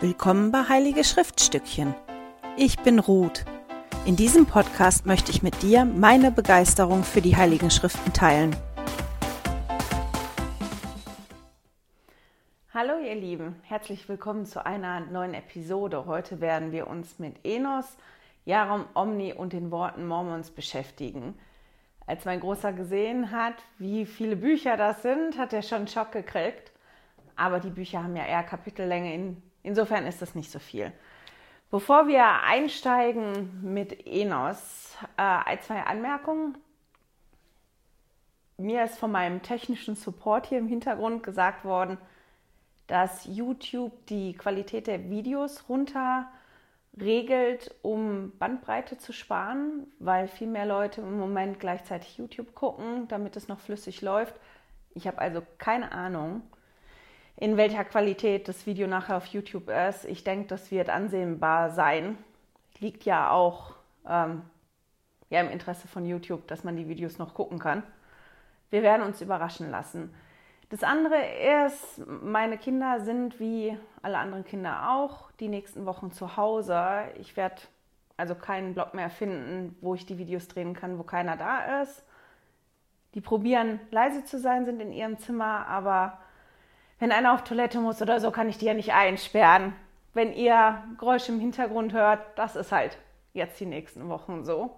Willkommen bei Heilige Schriftstückchen. Ich bin Ruth. In diesem Podcast möchte ich mit dir meine Begeisterung für die Heiligen Schriften teilen. Hallo ihr Lieben, herzlich willkommen zu einer neuen Episode. Heute werden wir uns mit Enos, Jarom Omni und den Worten Mormons beschäftigen. Als mein Großer gesehen hat, wie viele Bücher das sind, hat er schon Schock gekriegt. Aber die Bücher haben ja eher Kapitellänge, in, insofern ist das nicht so viel. Bevor wir einsteigen mit Enos, äh, zwei Anmerkungen. Mir ist von meinem technischen Support hier im Hintergrund gesagt worden, dass YouTube die Qualität der Videos runter regelt, um Bandbreite zu sparen, weil viel mehr Leute im Moment gleichzeitig YouTube gucken, damit es noch flüssig läuft. Ich habe also keine Ahnung, in welcher Qualität das Video nachher auf YouTube ist. Ich denke, das wird ansehnbar sein. Liegt ja auch ähm, ja, im Interesse von YouTube, dass man die Videos noch gucken kann. Wir werden uns überraschen lassen. Das andere ist, meine Kinder sind wie alle anderen Kinder auch die nächsten Wochen zu Hause. Ich werde also keinen Blog mehr finden, wo ich die Videos drehen kann, wo keiner da ist. Die probieren leise zu sein, sind in ihrem Zimmer, aber wenn einer auf Toilette muss oder so, kann ich die ja nicht einsperren. Wenn ihr Geräusche im Hintergrund hört, das ist halt jetzt die nächsten Wochen so.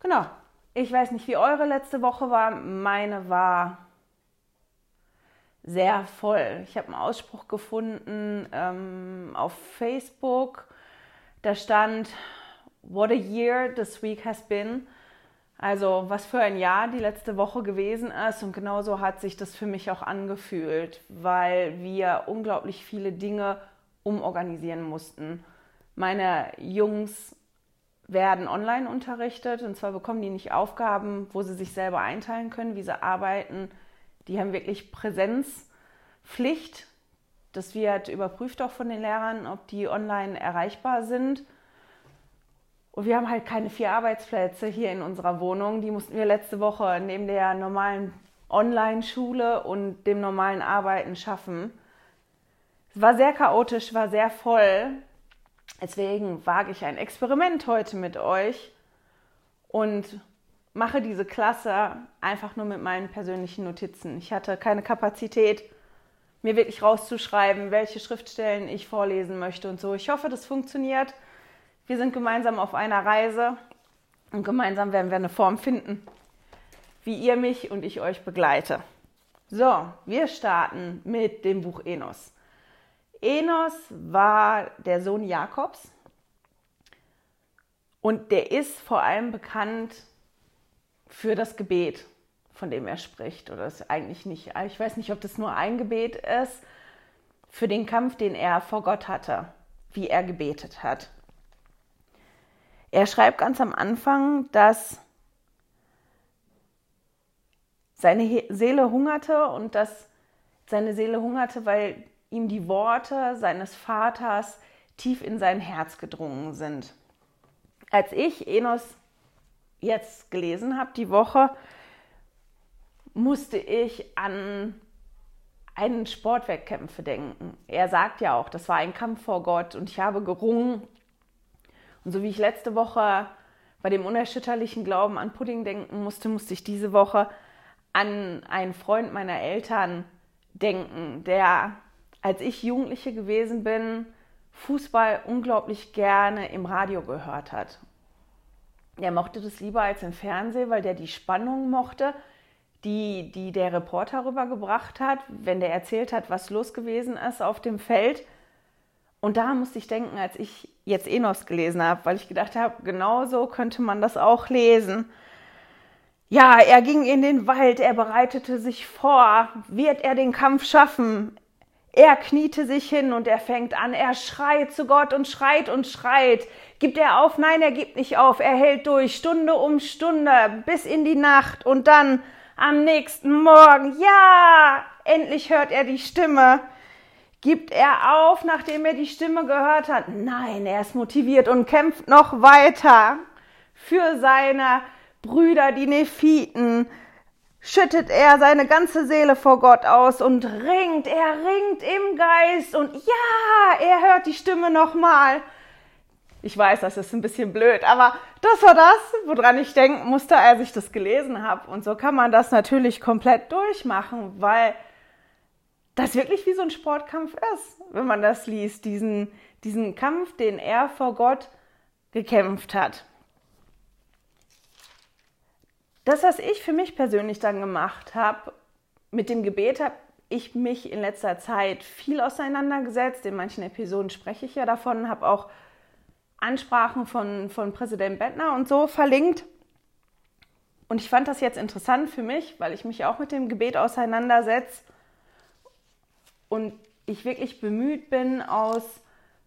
Genau, ich weiß nicht, wie eure letzte Woche war. Meine war sehr voll. Ich habe einen Ausspruch gefunden ähm, auf Facebook. Da stand, What a year this week has been. Also was für ein Jahr die letzte Woche gewesen ist. Und genauso hat sich das für mich auch angefühlt, weil wir unglaublich viele Dinge umorganisieren mussten. Meine Jungs werden online unterrichtet und zwar bekommen die nicht Aufgaben, wo sie sich selber einteilen können, wie sie arbeiten. Die haben wirklich Präsenzpflicht. Das wird überprüft auch von den Lehrern, ob die online erreichbar sind. Und wir haben halt keine vier Arbeitsplätze hier in unserer Wohnung. Die mussten wir letzte Woche neben der normalen Online-Schule und dem normalen Arbeiten schaffen. Es war sehr chaotisch, war sehr voll. Deswegen wage ich ein Experiment heute mit euch und mache diese Klasse einfach nur mit meinen persönlichen Notizen. Ich hatte keine Kapazität, mir wirklich rauszuschreiben, welche Schriftstellen ich vorlesen möchte und so. Ich hoffe, das funktioniert. Wir sind gemeinsam auf einer Reise und gemeinsam werden wir eine Form finden, wie ihr mich und ich euch begleite. So, wir starten mit dem Buch Enos. Enos war der Sohn Jakobs und der ist vor allem bekannt für das Gebet, von dem er spricht. Oder ist eigentlich nicht, ich weiß nicht, ob das nur ein Gebet ist, für den Kampf, den er vor Gott hatte, wie er gebetet hat. Er schreibt ganz am Anfang, dass seine Seele hungerte und dass seine Seele hungerte, weil ihm die Worte seines Vaters tief in sein Herz gedrungen sind. Als ich Enos jetzt gelesen habe, die Woche, musste ich an einen Sportwettkämpfe denken. Er sagt ja auch, das war ein Kampf vor Gott und ich habe gerungen. Und so wie ich letzte Woche bei dem unerschütterlichen Glauben an Pudding denken musste, musste ich diese Woche an einen Freund meiner Eltern denken, der als ich Jugendliche gewesen bin, Fußball unglaublich gerne im Radio gehört hat. Er mochte das lieber als im Fernsehen, weil der die Spannung mochte, die, die der Reporter rübergebracht hat, wenn der erzählt hat, was los gewesen ist auf dem Feld. Und da musste ich denken, als ich jetzt Enos gelesen habe, weil ich gedacht habe, genauso könnte man das auch lesen. Ja, er ging in den Wald, er bereitete sich vor, wird er den Kampf schaffen? Er kniete sich hin und er fängt an, er schreit zu Gott und schreit und schreit. Gibt er auf? Nein, er gibt nicht auf. Er hält durch, Stunde um Stunde, bis in die Nacht und dann am nächsten Morgen, ja, endlich hört er die Stimme. Gibt er auf, nachdem er die Stimme gehört hat? Nein, er ist motiviert und kämpft noch weiter für seine Brüder, die Nephiten, schüttet er seine ganze Seele vor Gott aus und ringt, er ringt im Geist und ja, er hört die Stimme nochmal. Ich weiß, das ist ein bisschen blöd, aber das war das, woran ich denken musste, als ich das gelesen habe. Und so kann man das natürlich komplett durchmachen, weil das wirklich wie so ein Sportkampf ist, wenn man das liest, diesen, diesen Kampf, den er vor Gott gekämpft hat. Das, was ich für mich persönlich dann gemacht habe, mit dem Gebet habe ich mich in letzter Zeit viel auseinandergesetzt. In manchen Episoden spreche ich ja davon, habe auch Ansprachen von, von Präsident Bettner und so verlinkt. Und ich fand das jetzt interessant für mich, weil ich mich auch mit dem Gebet auseinandersetze und ich wirklich bemüht bin, aus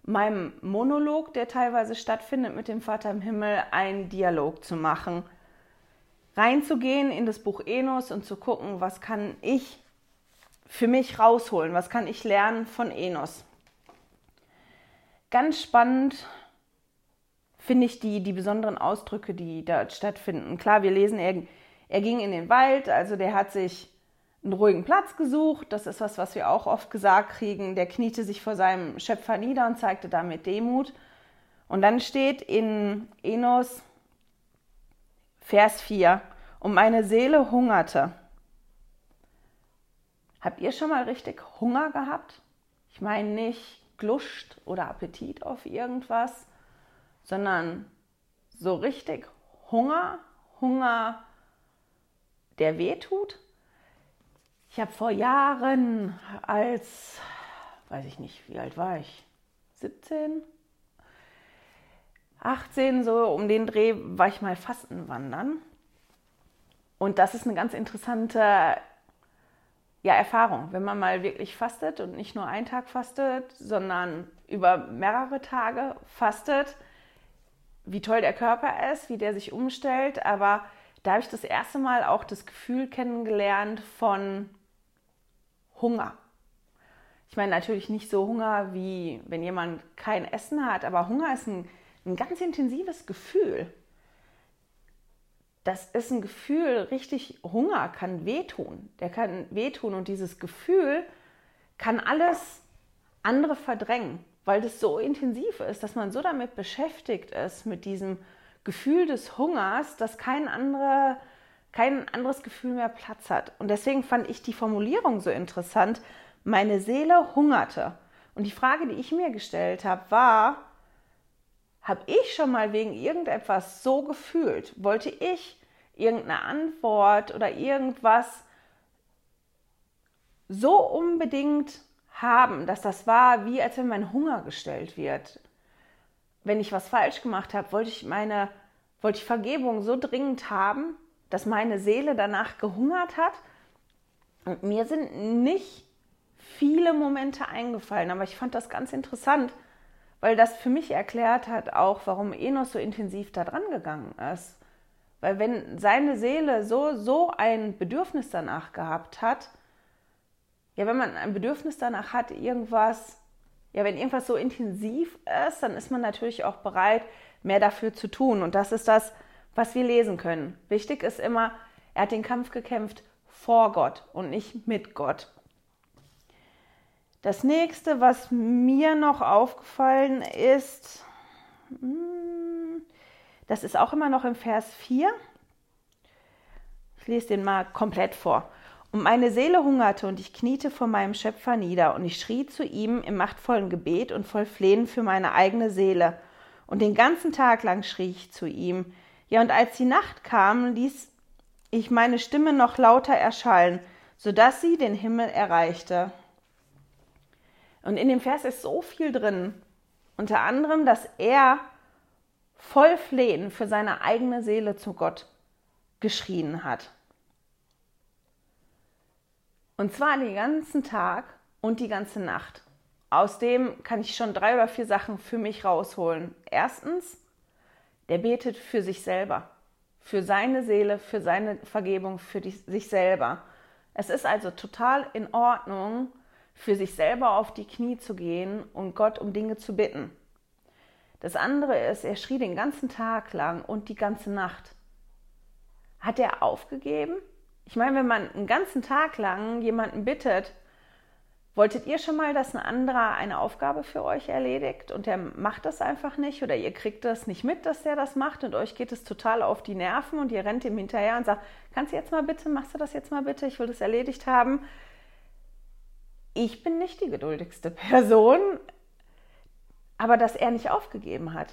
meinem Monolog, der teilweise stattfindet mit dem Vater im Himmel, einen Dialog zu machen reinzugehen in das Buch Enos und zu gucken, was kann ich für mich rausholen, was kann ich lernen von Enos. Ganz spannend finde ich die, die besonderen Ausdrücke, die dort stattfinden. Klar, wir lesen, er, er ging in den Wald, also der hat sich einen ruhigen Platz gesucht. Das ist was, was wir auch oft gesagt kriegen. Der kniete sich vor seinem Schöpfer nieder und zeigte damit Demut. Und dann steht in Enos Vers 4. Und meine Seele hungerte. Habt ihr schon mal richtig Hunger gehabt? Ich meine nicht Gluscht oder Appetit auf irgendwas, sondern so richtig Hunger, Hunger, der weh tut. Ich habe vor Jahren als, weiß ich nicht, wie alt war ich? 17? 18, so um den Dreh war ich mal Fasten wandern. Und das ist eine ganz interessante ja, Erfahrung, wenn man mal wirklich fastet und nicht nur einen Tag fastet, sondern über mehrere Tage fastet, wie toll der Körper ist, wie der sich umstellt. Aber da habe ich das erste Mal auch das Gefühl kennengelernt von Hunger. Ich meine natürlich nicht so Hunger, wie wenn jemand kein Essen hat, aber Hunger ist ein ein ganz intensives Gefühl. Das ist ein Gefühl, richtig Hunger kann wehtun. Der kann wehtun und dieses Gefühl kann alles andere verdrängen, weil das so intensiv ist, dass man so damit beschäftigt ist, mit diesem Gefühl des Hungers, dass kein, andere, kein anderes Gefühl mehr Platz hat. Und deswegen fand ich die Formulierung so interessant. Meine Seele hungerte. Und die Frage, die ich mir gestellt habe, war, habe ich schon mal wegen irgendetwas so gefühlt? Wollte ich irgendeine Antwort oder irgendwas so unbedingt haben, dass das war, wie als wenn mein Hunger gestellt wird? Wenn ich was falsch gemacht habe, wollte ich meine, wollte ich Vergebung so dringend haben, dass meine Seele danach gehungert hat? Und mir sind nicht viele Momente eingefallen, aber ich fand das ganz interessant, weil das für mich erklärt hat auch, warum Enos so intensiv da dran gegangen ist. Weil wenn seine Seele so, so ein Bedürfnis danach gehabt hat, ja, wenn man ein Bedürfnis danach hat, irgendwas, ja, wenn irgendwas so intensiv ist, dann ist man natürlich auch bereit, mehr dafür zu tun. Und das ist das, was wir lesen können. Wichtig ist immer, er hat den Kampf gekämpft vor Gott und nicht mit Gott. Das nächste, was mir noch aufgefallen ist, hm, das ist auch immer noch im Vers 4. Ich lese den mal komplett vor. Und meine Seele hungerte und ich kniete vor meinem Schöpfer nieder und ich schrie zu ihm im machtvollen Gebet und voll Flehen für meine eigene Seele. Und den ganzen Tag lang schrie ich zu ihm. Ja, und als die Nacht kam, ließ ich meine Stimme noch lauter erschallen, so dass sie den Himmel erreichte. Und in dem Vers ist so viel drin. Unter anderem, dass er voll Flehen für seine eigene Seele zu Gott geschrien hat. Und zwar den ganzen Tag und die ganze Nacht. Aus dem kann ich schon drei oder vier Sachen für mich rausholen. Erstens, der betet für sich selber, für seine Seele, für seine Vergebung, für die, sich selber. Es ist also total in Ordnung, für sich selber auf die Knie zu gehen und Gott um Dinge zu bitten. Das andere ist, er schrie den ganzen Tag lang und die ganze Nacht. Hat er aufgegeben? Ich meine, wenn man einen ganzen Tag lang jemanden bittet, Wolltet ihr schon mal, dass ein anderer eine Aufgabe für euch erledigt und der macht das einfach nicht oder ihr kriegt das nicht mit, dass der das macht und euch geht es total auf die Nerven und ihr rennt ihm hinterher und sagt, kannst du jetzt mal bitte, machst du das jetzt mal bitte, ich will das erledigt haben. Ich bin nicht die geduldigste Person, aber dass er nicht aufgegeben hat.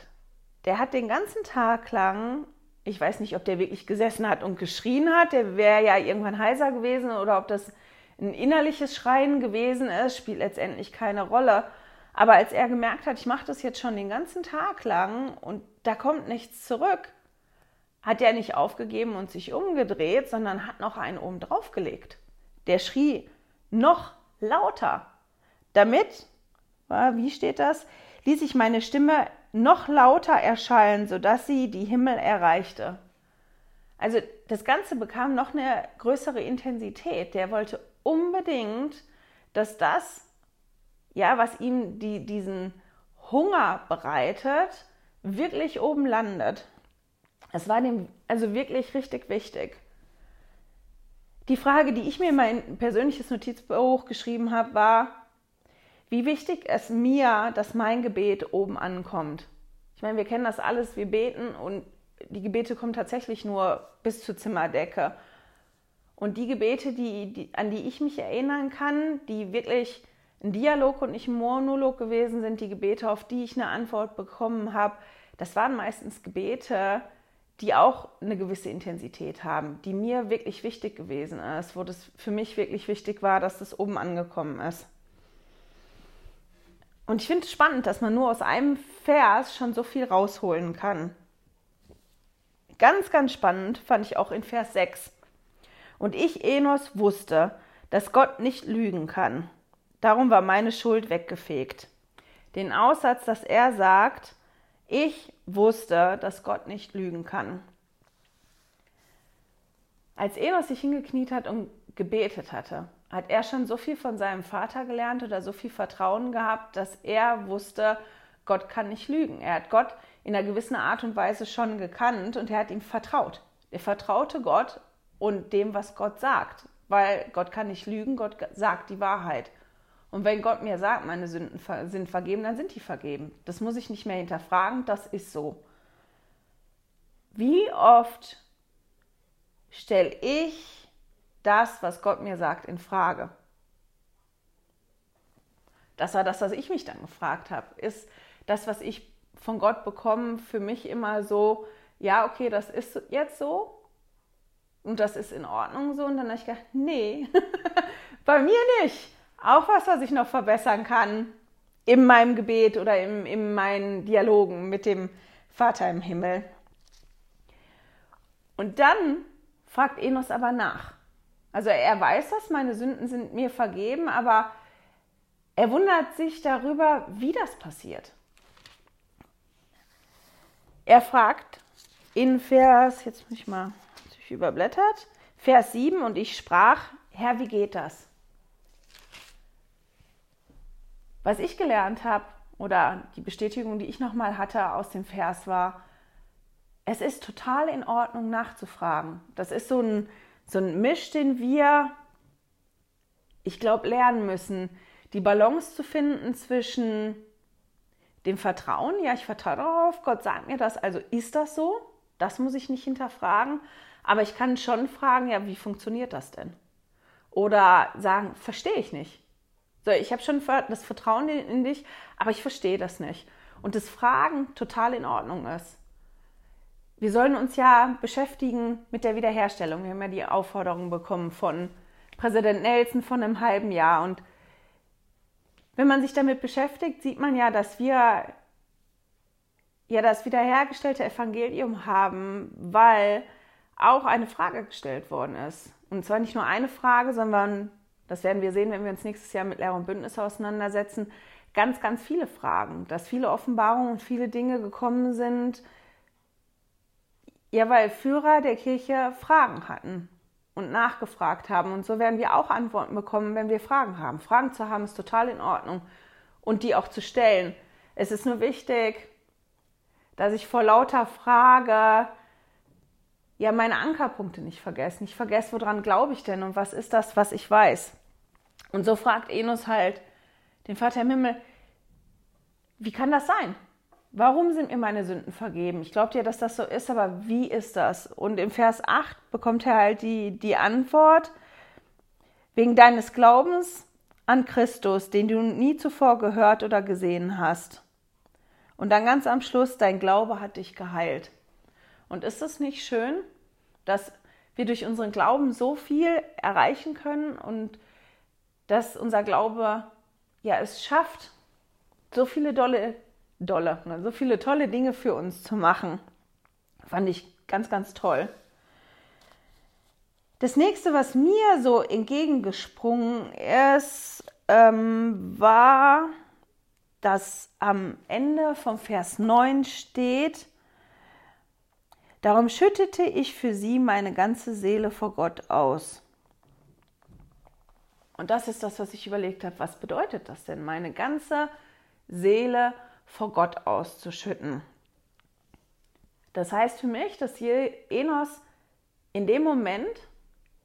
Der hat den ganzen Tag lang, ich weiß nicht, ob der wirklich gesessen hat und geschrien hat, der wäre ja irgendwann heiser gewesen oder ob das ein innerliches Schreien gewesen ist, spielt letztendlich keine Rolle. Aber als er gemerkt hat, ich mache das jetzt schon den ganzen Tag lang und da kommt nichts zurück, hat er nicht aufgegeben und sich umgedreht, sondern hat noch einen oben draufgelegt. Der schrie noch lauter. Damit, wie steht das, ließ ich meine Stimme noch lauter erschallen, sodass sie die Himmel erreichte. Also das Ganze bekam noch eine größere Intensität. Der wollte unbedingt, dass das, ja, was ihm die, diesen Hunger bereitet, wirklich oben landet. Es war dem also wirklich richtig wichtig. Die Frage, die ich mir in mein persönliches Notizbuch geschrieben habe, war, wie wichtig es mir, dass mein Gebet oben ankommt. Ich meine, wir kennen das alles, wir beten und die Gebete kommen tatsächlich nur bis zur Zimmerdecke. Und die Gebete, die, die, an die ich mich erinnern kann, die wirklich ein Dialog und nicht ein Monolog gewesen sind, die Gebete, auf die ich eine Antwort bekommen habe, das waren meistens Gebete, die auch eine gewisse Intensität haben, die mir wirklich wichtig gewesen ist, wo das für mich wirklich wichtig war, dass das oben angekommen ist. Und ich finde es spannend, dass man nur aus einem Vers schon so viel rausholen kann. Ganz, ganz spannend fand ich auch in Vers 6. Und ich, Enos, wusste, dass Gott nicht lügen kann. Darum war meine Schuld weggefegt. Den Aussatz, dass er sagt, ich wusste, dass Gott nicht lügen kann. Als Enos sich hingekniet hat und gebetet hatte, hat er schon so viel von seinem Vater gelernt oder so viel Vertrauen gehabt, dass er wusste, Gott kann nicht lügen. Er hat Gott in einer gewissen Art und Weise schon gekannt und er hat ihm vertraut. Er vertraute Gott und dem, was Gott sagt. Weil Gott kann nicht lügen, Gott sagt die Wahrheit. Und wenn Gott mir sagt, meine Sünden sind vergeben, dann sind die vergeben. Das muss ich nicht mehr hinterfragen, das ist so. Wie oft stelle ich das, was Gott mir sagt, in Frage? Das war das, was ich mich dann gefragt habe. Ist das, was ich von Gott bekomme, für mich immer so, ja, okay, das ist jetzt so, und das ist in Ordnung so. Und dann habe ich gedacht, nee, bei mir nicht. Auch was, was ich noch verbessern kann in meinem Gebet oder in, in meinen Dialogen mit dem Vater im Himmel. Und dann fragt Enos aber nach. Also er weiß das, meine Sünden sind mir vergeben, aber er wundert sich darüber, wie das passiert. Er fragt in Vers, jetzt muss ich mal ich überblättert. Vers 7 und ich sprach, Herr, wie geht das? Was ich gelernt habe oder die Bestätigung, die ich nochmal hatte aus dem Vers war, es ist total in Ordnung nachzufragen. Das ist so ein, so ein Misch, den wir, ich glaube, lernen müssen, die Balance zu finden zwischen dem Vertrauen, ja, ich vertraue darauf, Gott sagt mir das, also ist das so? Das muss ich nicht hinterfragen. Aber ich kann schon fragen, ja, wie funktioniert das denn? Oder sagen, verstehe ich nicht. So, ich habe schon das Vertrauen in dich, aber ich verstehe das nicht. Und das Fragen total in Ordnung ist. Wir sollen uns ja beschäftigen mit der Wiederherstellung. Wir haben ja die Aufforderung bekommen von Präsident Nelson von einem halben Jahr. Und wenn man sich damit beschäftigt, sieht man ja, dass wir ja das wiederhergestellte Evangelium haben, weil auch eine Frage gestellt worden ist. Und zwar nicht nur eine Frage, sondern, das werden wir sehen, wenn wir uns nächstes Jahr mit Lehrer und Bündnisse auseinandersetzen, ganz, ganz viele Fragen, dass viele Offenbarungen und viele Dinge gekommen sind, ja, weil Führer der Kirche Fragen hatten und nachgefragt haben. Und so werden wir auch Antworten bekommen, wenn wir Fragen haben. Fragen zu haben ist total in Ordnung und die auch zu stellen. Es ist nur wichtig, dass ich vor lauter Frage ja meine Ankerpunkte nicht vergessen. Ich vergesse, woran glaube ich denn und was ist das, was ich weiß. Und so fragt Enos halt den Vater im Himmel, wie kann das sein? Warum sind mir meine Sünden vergeben? Ich glaube dir, dass das so ist, aber wie ist das? Und im Vers 8 bekommt er halt die, die Antwort, wegen deines Glaubens an Christus, den du nie zuvor gehört oder gesehen hast. Und dann ganz am Schluss, dein Glaube hat dich geheilt. Und ist es nicht schön, dass wir durch unseren Glauben so viel erreichen können und dass unser Glaube ja es schafft, so viele dolle dolle, ne? so viele tolle Dinge für uns zu machen. Fand ich ganz, ganz toll. Das nächste, was mir so entgegengesprungen ist, ähm, war, dass am Ende vom Vers 9 steht, Darum schüttete ich für sie meine ganze Seele vor Gott aus. Und das ist das, was ich überlegt habe. Was bedeutet das denn? Meine ganze Seele vor Gott auszuschütten. Das heißt für mich, dass hier Enos in dem Moment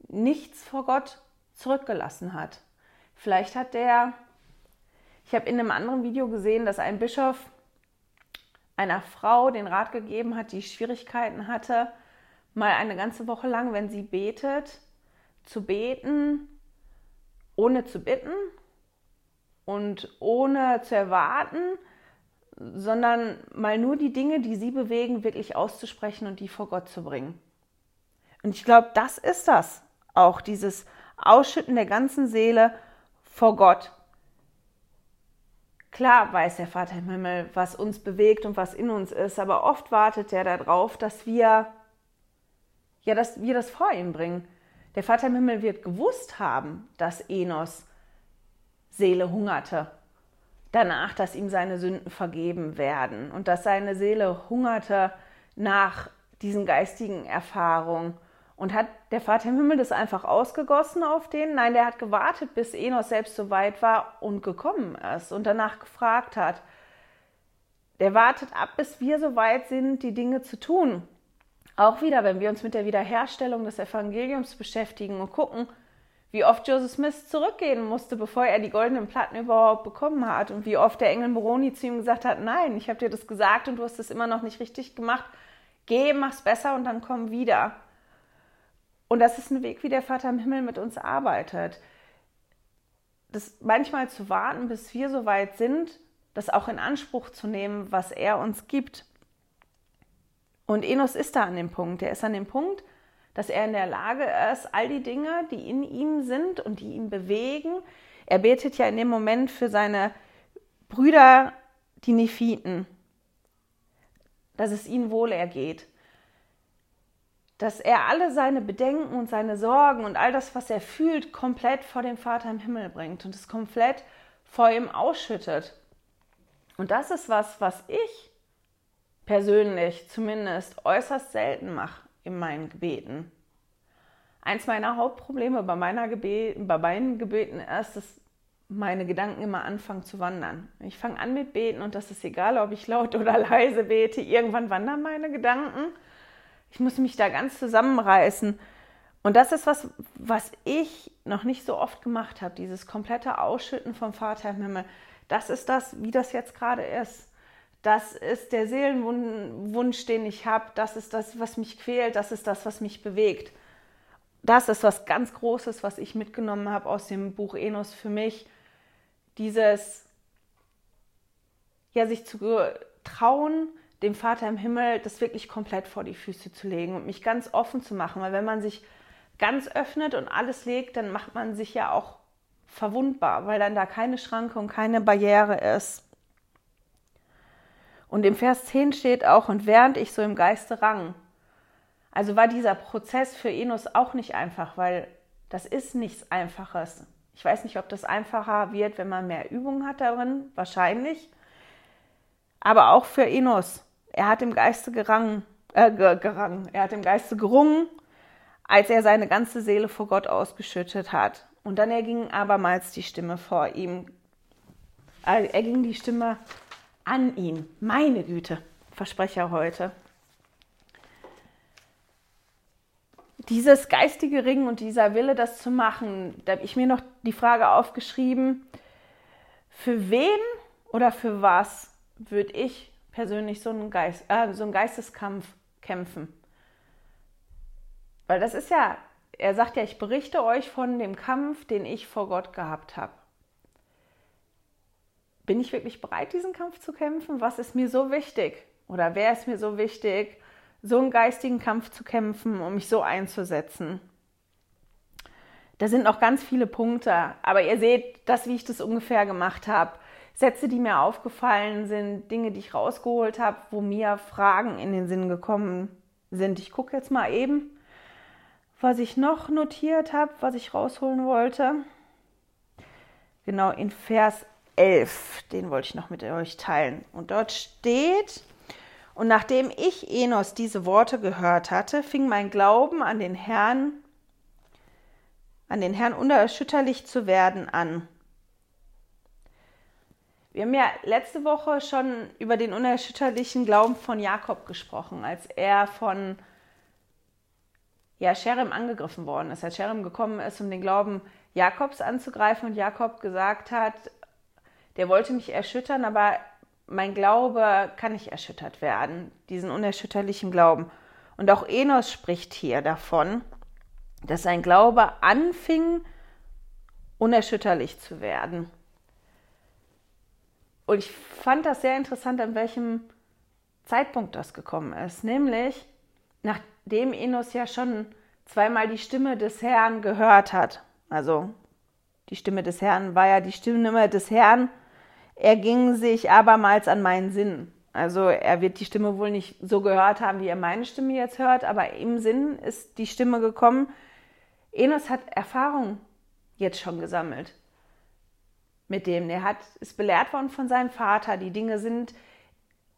nichts vor Gott zurückgelassen hat. Vielleicht hat der, ich habe in einem anderen Video gesehen, dass ein Bischof einer Frau den Rat gegeben hat, die Schwierigkeiten hatte, mal eine ganze Woche lang, wenn sie betet, zu beten, ohne zu bitten und ohne zu erwarten, sondern mal nur die Dinge, die sie bewegen, wirklich auszusprechen und die vor Gott zu bringen. Und ich glaube, das ist das auch, dieses Ausschütten der ganzen Seele vor Gott. Klar weiß der Vater im Himmel, was uns bewegt und was in uns ist, aber oft wartet er darauf, dass wir, ja, dass wir das vor ihm bringen. Der Vater im Himmel wird gewusst haben, dass Enos Seele hungerte danach, dass ihm seine Sünden vergeben werden und dass seine Seele hungerte nach diesen geistigen Erfahrungen. Und hat der Vater im Himmel das einfach ausgegossen auf den? Nein, der hat gewartet, bis Enos selbst so weit war und gekommen ist und danach gefragt hat. Der wartet ab, bis wir so weit sind, die Dinge zu tun. Auch wieder, wenn wir uns mit der Wiederherstellung des Evangeliums beschäftigen und gucken, wie oft Joseph Smith zurückgehen musste, bevor er die goldenen Platten überhaupt bekommen hat und wie oft der Engel Moroni zu ihm gesagt hat, nein, ich habe dir das gesagt und du hast es immer noch nicht richtig gemacht. Geh, mach's besser und dann komm wieder. Und das ist ein Weg, wie der Vater im Himmel mit uns arbeitet. Das manchmal zu warten, bis wir so weit sind, das auch in Anspruch zu nehmen, was er uns gibt. Und Enos ist da an dem Punkt. Er ist an dem Punkt, dass er in der Lage ist, all die Dinge, die in ihm sind und die ihn bewegen, er betet ja in dem Moment für seine Brüder, die Nephiten, dass es ihnen wohl ergeht, dass er alle seine Bedenken und seine Sorgen und all das, was er fühlt, komplett vor dem Vater im Himmel bringt und es komplett vor ihm ausschüttet. Und das ist was, was ich persönlich zumindest äußerst selten mache in meinen Gebeten. Eins meiner Hauptprobleme bei, meiner Gebet, bei meinen Gebeten ist, dass meine Gedanken immer anfangen zu wandern. Ich fange an mit Beten und das ist egal, ob ich laut oder leise bete. Irgendwann wandern meine Gedanken. Ich muss mich da ganz zusammenreißen. Und das ist was, was ich noch nicht so oft gemacht habe, dieses komplette Ausschütten vom Vater im Himmel. Das ist das, wie das jetzt gerade ist. Das ist der Seelenwunsch, den ich habe. Das ist das, was mich quält. Das ist das, was mich bewegt. Das ist was ganz Großes, was ich mitgenommen habe aus dem Buch Enos für mich. Dieses, ja, sich zu trauen, dem Vater im Himmel das wirklich komplett vor die Füße zu legen und mich ganz offen zu machen. Weil wenn man sich ganz öffnet und alles legt, dann macht man sich ja auch verwundbar, weil dann da keine Schranke und keine Barriere ist. Und im Vers 10 steht auch, und während ich so im Geiste rang. Also war dieser Prozess für Enos auch nicht einfach, weil das ist nichts Einfaches. Ich weiß nicht, ob das einfacher wird, wenn man mehr Übung hat darin, wahrscheinlich. Aber auch für Enos. Er hat im Geiste gerangen, äh, gerangen. Er hat im Geiste gerungen, als er seine ganze Seele vor Gott ausgeschüttet hat. Und dann erging abermals die Stimme vor ihm. Äh, erging die Stimme an ihn. Meine Güte, Versprecher heute. dieses geistige Ringen und dieser Wille, das zu machen, da habe ich mir noch die Frage aufgeschrieben, für wen oder für was würde ich persönlich so einen, Geist, äh, so einen Geisteskampf kämpfen? Weil das ist ja, er sagt ja, ich berichte euch von dem Kampf, den ich vor Gott gehabt habe. Bin ich wirklich bereit, diesen Kampf zu kämpfen? Was ist mir so wichtig? Oder wer ist mir so wichtig, so einen geistigen Kampf zu kämpfen, um mich so einzusetzen? Da sind noch ganz viele Punkte, aber ihr seht das, wie ich das ungefähr gemacht habe. Sätze, die mir aufgefallen sind, Dinge, die ich rausgeholt habe, wo mir Fragen in den Sinn gekommen sind. Ich gucke jetzt mal eben, was ich noch notiert habe, was ich rausholen wollte. Genau in Vers 11, den wollte ich noch mit euch teilen. Und dort steht, und nachdem ich Enos diese Worte gehört hatte, fing mein Glauben an den Herrn, an den Herrn unerschütterlich zu werden an. Wir haben ja letzte Woche schon über den unerschütterlichen Glauben von Jakob gesprochen, als er von ja, Sherem angegriffen worden ist, als Sherem gekommen ist, um den Glauben Jakobs anzugreifen und Jakob gesagt hat, der wollte mich erschüttern, aber mein Glaube kann nicht erschüttert werden, diesen unerschütterlichen Glauben. Und auch Enos spricht hier davon, dass sein Glaube anfing, unerschütterlich zu werden. Und ich fand das sehr interessant, an welchem Zeitpunkt das gekommen ist. Nämlich, nachdem Enos ja schon zweimal die Stimme des Herrn gehört hat. Also, die Stimme des Herrn war ja die Stimme des Herrn, er ging sich abermals an meinen Sinn. Also er wird die Stimme wohl nicht so gehört haben, wie er meine Stimme jetzt hört, aber im Sinn ist die Stimme gekommen. Enos hat Erfahrung jetzt schon gesammelt mit dem. Er hat, ist belehrt worden von seinem Vater. Die Dinge sind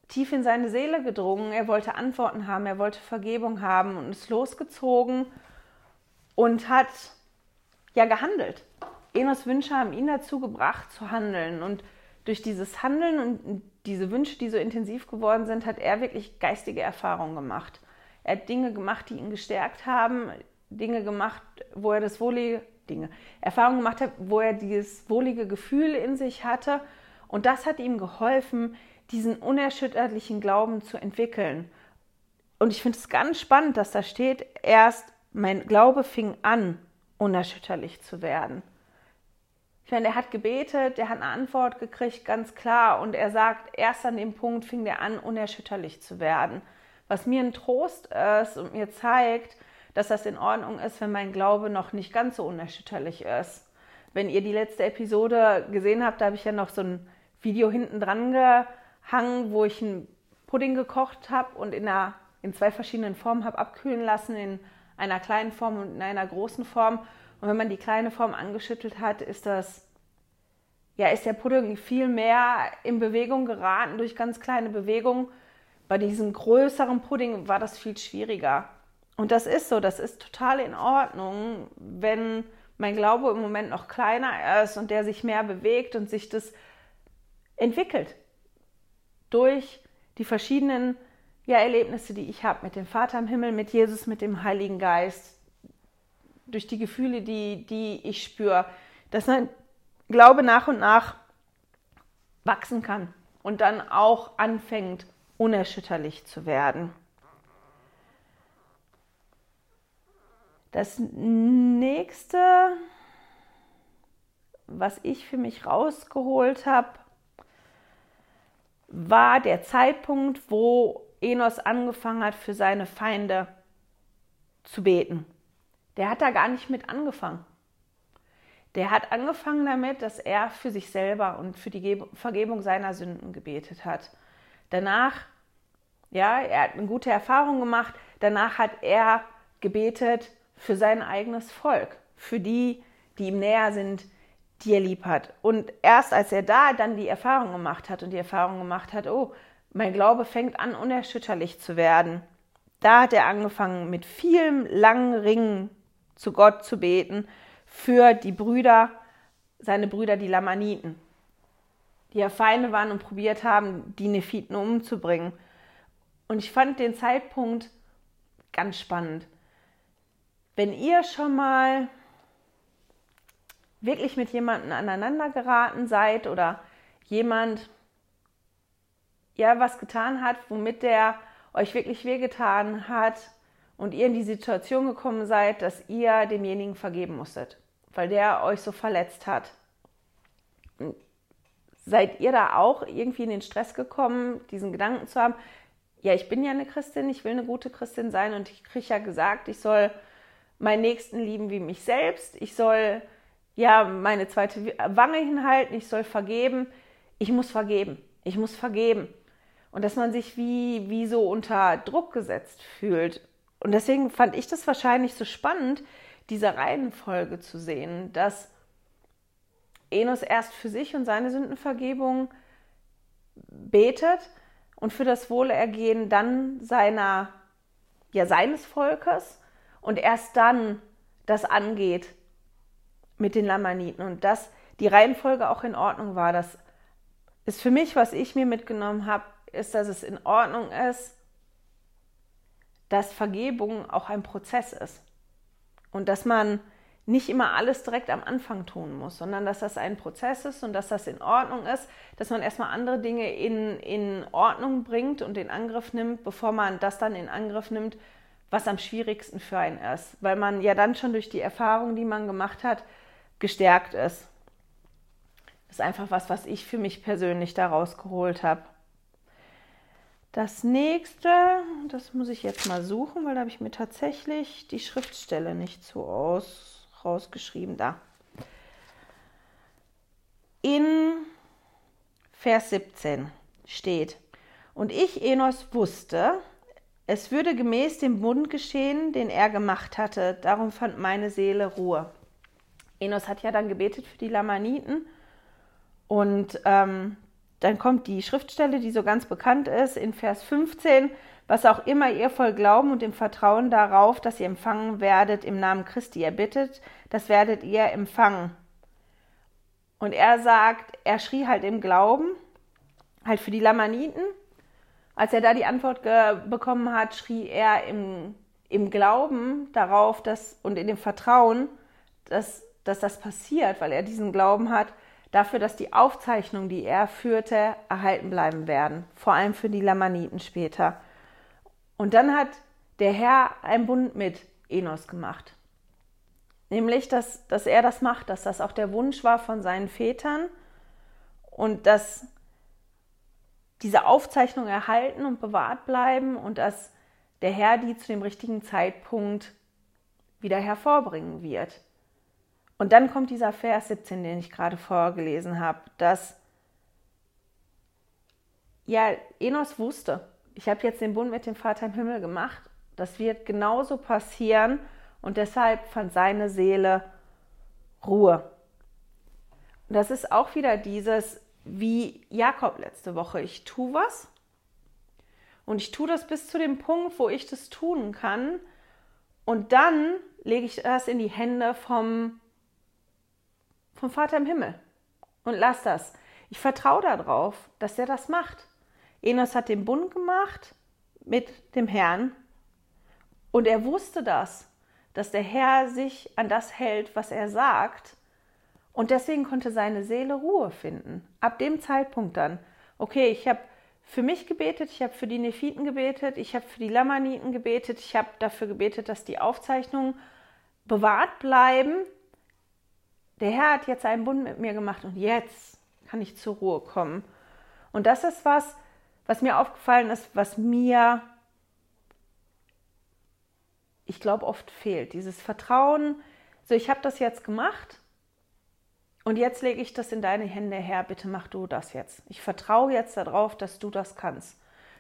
tief in seine Seele gedrungen. Er wollte Antworten haben, er wollte Vergebung haben und ist losgezogen und hat ja gehandelt. Enos Wünsche haben ihn dazu gebracht zu handeln und durch dieses Handeln und diese Wünsche, die so intensiv geworden sind, hat er wirklich geistige Erfahrungen gemacht. Er hat Dinge gemacht, die ihn gestärkt haben, Dinge gemacht, wo er das wohlige Dinge, Erfahrungen gemacht hat, wo er dieses wohlige Gefühl in sich hatte und das hat ihm geholfen, diesen unerschütterlichen Glauben zu entwickeln. Und ich finde es ganz spannend, dass da steht, erst mein Glaube fing an, unerschütterlich zu werden. Ich meine, er hat gebetet, er hat eine Antwort gekriegt, ganz klar. Und er sagt, erst an dem Punkt fing er an, unerschütterlich zu werden. Was mir ein Trost ist und mir zeigt, dass das in Ordnung ist, wenn mein Glaube noch nicht ganz so unerschütterlich ist. Wenn ihr die letzte Episode gesehen habt, da habe ich ja noch so ein Video hinten dran gehangen, wo ich einen Pudding gekocht habe und in, einer, in zwei verschiedenen Formen habe abkühlen lassen, in einer kleinen Form und in einer großen Form. Und wenn man die kleine Form angeschüttelt hat, ist das ja, ist der Pudding viel mehr in Bewegung geraten durch ganz kleine Bewegungen. Bei diesem größeren Pudding war das viel schwieriger. Und das ist so, das ist total in Ordnung, wenn mein Glaube im Moment noch kleiner ist und der sich mehr bewegt und sich das entwickelt durch die verschiedenen ja, Erlebnisse, die ich habe mit dem Vater im Himmel, mit Jesus, mit dem Heiligen Geist, durch die Gefühle, die, die ich spüre, dass mein Glaube nach und nach wachsen kann und dann auch anfängt, unerschütterlich zu werden. Das nächste, was ich für mich rausgeholt habe, war der Zeitpunkt, wo Enos angefangen hat, für seine Feinde zu beten. Der hat da gar nicht mit angefangen. Der hat angefangen damit, dass er für sich selber und für die Vergebung seiner Sünden gebetet hat. Danach, ja, er hat eine gute Erfahrung gemacht. Danach hat er gebetet für sein eigenes Volk, für die, die ihm näher sind, die er lieb hat. Und erst als er da dann die Erfahrung gemacht hat und die Erfahrung gemacht hat, oh, mein Glaube fängt an, unerschütterlich zu werden, da hat er angefangen, mit vielem langen Ringen zu Gott zu beten für die Brüder, seine Brüder, die Lamaniten, die ja Feinde waren und probiert haben, die Nephiten umzubringen. Und ich fand den Zeitpunkt ganz spannend. Wenn ihr schon mal wirklich mit jemandem aneinander geraten seid oder jemand ja was getan hat, womit der euch wirklich wehgetan hat und ihr in die Situation gekommen seid, dass ihr demjenigen vergeben musstet, weil der euch so verletzt hat. Seid ihr da auch irgendwie in den Stress gekommen, diesen Gedanken zu haben, ja, ich bin ja eine Christin, ich will eine gute Christin sein und ich kriege ja gesagt, ich soll meinen Nächsten lieben wie mich selbst, ich soll ja meine zweite Wange hinhalten, ich soll vergeben, ich muss vergeben, ich muss vergeben. Und dass man sich wie, wie so unter Druck gesetzt fühlt. Und deswegen fand ich das wahrscheinlich so spannend, diese Reihenfolge zu sehen, dass Enos erst für sich und seine Sündenvergebung betet und für das Wohlergehen dann seiner, ja, seines Volkes und erst dann das angeht mit den Lamaniten und dass die Reihenfolge auch in Ordnung war. Das ist für mich, was ich mir mitgenommen habe, ist, dass es in Ordnung ist, dass Vergebung auch ein Prozess ist und dass man nicht immer alles direkt am Anfang tun muss, sondern dass das ein Prozess ist und dass das in Ordnung ist, dass man erstmal andere Dinge in, in Ordnung bringt und in Angriff nimmt, bevor man das dann in Angriff nimmt, was am schwierigsten für einen ist, weil man ja dann schon durch die Erfahrung, die man gemacht hat, gestärkt ist. Das ist einfach was, was ich für mich persönlich daraus geholt habe. Das nächste, das muss ich jetzt mal suchen, weil da habe ich mir tatsächlich die Schriftstelle nicht so aus, rausgeschrieben. Da. In Vers 17 steht, und ich, Enos, wusste, es würde gemäß dem Bund geschehen, den er gemacht hatte. Darum fand meine Seele Ruhe. Enos hat ja dann gebetet für die Lamaniten. Und ähm, dann kommt die Schriftstelle, die so ganz bekannt ist, in Vers 15. Was auch immer ihr voll Glauben und im Vertrauen darauf, dass ihr empfangen werdet im Namen Christi erbittet, das werdet ihr empfangen. Und er sagt, er schrie halt im Glauben, halt für die Lamaniten als er da die Antwort bekommen hat, schrie er im, im Glauben darauf dass, und in dem Vertrauen, dass, dass das passiert, weil er diesen Glauben hat, dafür, dass die Aufzeichnungen, die er führte, erhalten bleiben werden. Vor allem für die Lamaniten später. Und dann hat der Herr einen Bund mit Enos gemacht. Nämlich, dass, dass er das macht, dass das auch der Wunsch war von seinen Vätern und dass diese Aufzeichnung erhalten und bewahrt bleiben und dass der Herr die zu dem richtigen Zeitpunkt wieder hervorbringen wird. Und dann kommt dieser Vers 17, den ich gerade vorgelesen habe, dass ja, Enos wusste, ich habe jetzt den Bund mit dem Vater im Himmel gemacht, das wird genauso passieren und deshalb fand seine Seele Ruhe. Und das ist auch wieder dieses, wie Jakob letzte Woche. Ich tue was und ich tue das bis zu dem Punkt, wo ich das tun kann. Und dann lege ich das in die Hände vom, vom Vater im Himmel und lass das. Ich vertraue darauf, dass er das macht. Enos hat den Bund gemacht mit dem Herrn und er wusste das, dass der Herr sich an das hält, was er sagt und deswegen konnte seine Seele Ruhe finden. Ab dem Zeitpunkt dann, okay, ich habe für mich gebetet, ich habe für die Nephiten gebetet, ich habe für die Lamaniten gebetet, ich habe dafür gebetet, dass die Aufzeichnungen bewahrt bleiben. Der Herr hat jetzt einen Bund mit mir gemacht und jetzt kann ich zur Ruhe kommen. Und das ist was, was mir aufgefallen ist, was mir, ich glaube, oft fehlt. Dieses Vertrauen, so ich habe das jetzt gemacht und jetzt lege ich das in deine Hände her, bitte mach du das jetzt. Ich vertraue jetzt darauf, dass du das kannst.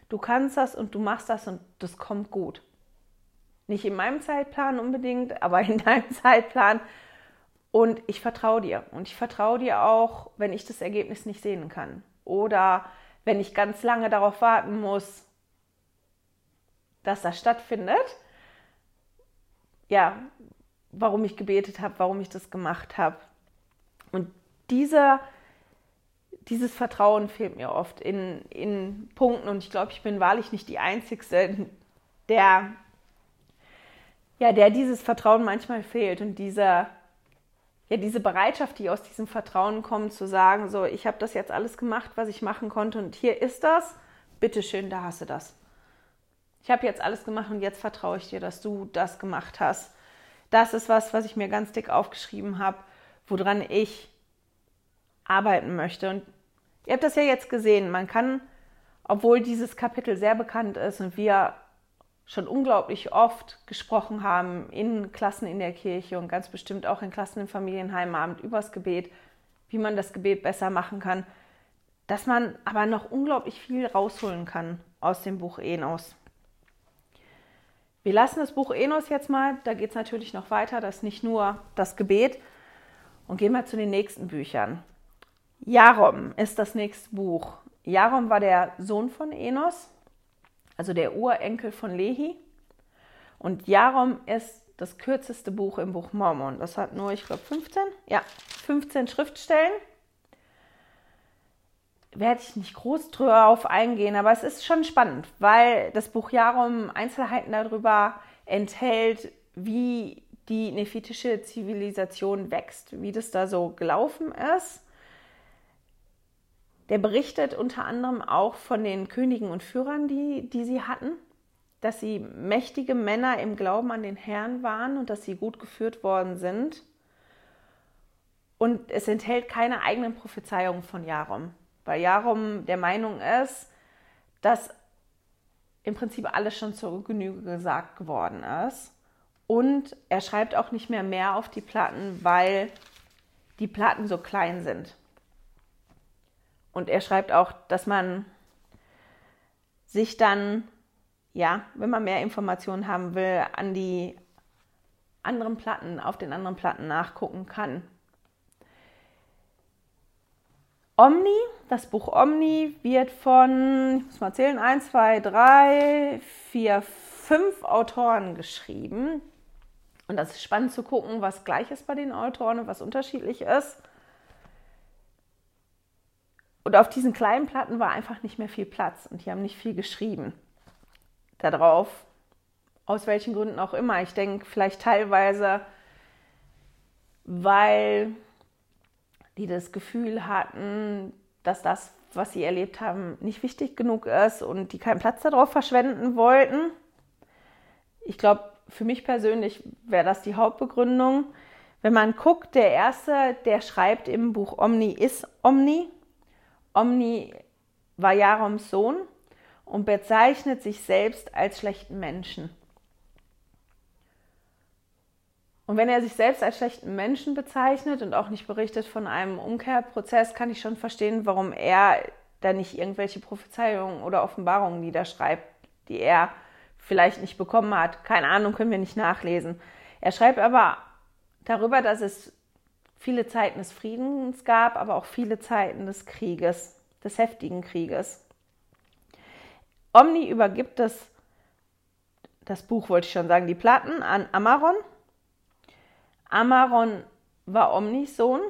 Du kannst das und du machst das und das kommt gut. Nicht in meinem Zeitplan unbedingt, aber in deinem Zeitplan. Und ich vertraue dir. Und ich vertraue dir auch, wenn ich das Ergebnis nicht sehen kann. Oder wenn ich ganz lange darauf warten muss, dass das stattfindet. Ja, warum ich gebetet habe, warum ich das gemacht habe. Und dieser, dieses Vertrauen fehlt mir oft in, in Punkten und ich glaube, ich bin wahrlich nicht die Einzige, der ja, der dieses Vertrauen manchmal fehlt und diese, ja, diese Bereitschaft, die aus diesem Vertrauen kommt, zu sagen, so, ich habe das jetzt alles gemacht, was ich machen konnte und hier ist das, bitteschön, da hast du das. Ich habe jetzt alles gemacht und jetzt vertraue ich dir, dass du das gemacht hast. Das ist was, was ich mir ganz dick aufgeschrieben habe, woran ich arbeiten möchte. Und ihr habt das ja jetzt gesehen. Man kann, obwohl dieses Kapitel sehr bekannt ist und wir schon unglaublich oft gesprochen haben in Klassen in der Kirche und ganz bestimmt auch in Klassen im Familienheimabend übers Gebet, wie man das Gebet besser machen kann, dass man aber noch unglaublich viel rausholen kann aus dem Buch Enos. Wir lassen das Buch Enos jetzt mal, da geht es natürlich noch weiter, das ist nicht nur das Gebet, und gehen mal zu den nächsten Büchern. Jarom ist das nächste Buch. Jarom war der Sohn von Enos, also der Urenkel von Lehi. Und Jarom ist das kürzeste Buch im Buch Mormon. Das hat nur, ich glaube, 15, ja, 15 Schriftstellen. Werde ich nicht groß drauf eingehen, aber es ist schon spannend, weil das Buch Jarom Einzelheiten darüber enthält, wie die nephitische Zivilisation wächst, wie das da so gelaufen ist der berichtet unter anderem auch von den Königen und Führern, die, die sie hatten, dass sie mächtige Männer im Glauben an den Herrn waren und dass sie gut geführt worden sind. Und es enthält keine eigenen Prophezeiungen von Jarom, weil Jarom der Meinung ist, dass im Prinzip alles schon zur Genüge gesagt geworden ist. Und er schreibt auch nicht mehr mehr auf die Platten, weil die Platten so klein sind. Und er schreibt auch, dass man sich dann, ja, wenn man mehr Informationen haben will, an die anderen Platten, auf den anderen Platten nachgucken kann. Omni, das Buch Omni wird von, ich muss mal zählen, 1, 2, 3, 4, 5 Autoren geschrieben. Und das ist spannend zu gucken, was gleich ist bei den Autoren und was unterschiedlich ist. Und auf diesen kleinen Platten war einfach nicht mehr viel Platz und die haben nicht viel geschrieben darauf. Aus welchen Gründen auch immer. Ich denke vielleicht teilweise, weil die das Gefühl hatten, dass das, was sie erlebt haben, nicht wichtig genug ist und die keinen Platz darauf verschwenden wollten. Ich glaube, für mich persönlich wäre das die Hauptbegründung. Wenn man guckt, der erste, der schreibt im Buch Omni ist Omni, Omni war Jaroms Sohn und bezeichnet sich selbst als schlechten Menschen. Und wenn er sich selbst als schlechten Menschen bezeichnet und auch nicht berichtet von einem Umkehrprozess, kann ich schon verstehen, warum er da nicht irgendwelche Prophezeiungen oder Offenbarungen niederschreibt, die er vielleicht nicht bekommen hat. Keine Ahnung, können wir nicht nachlesen. Er schreibt aber darüber, dass es viele Zeiten des Friedens gab, aber auch viele Zeiten des Krieges, des heftigen Krieges. Omni übergibt das, das Buch, wollte ich schon sagen, die Platten an Amaron. Amaron war Omnis Sohn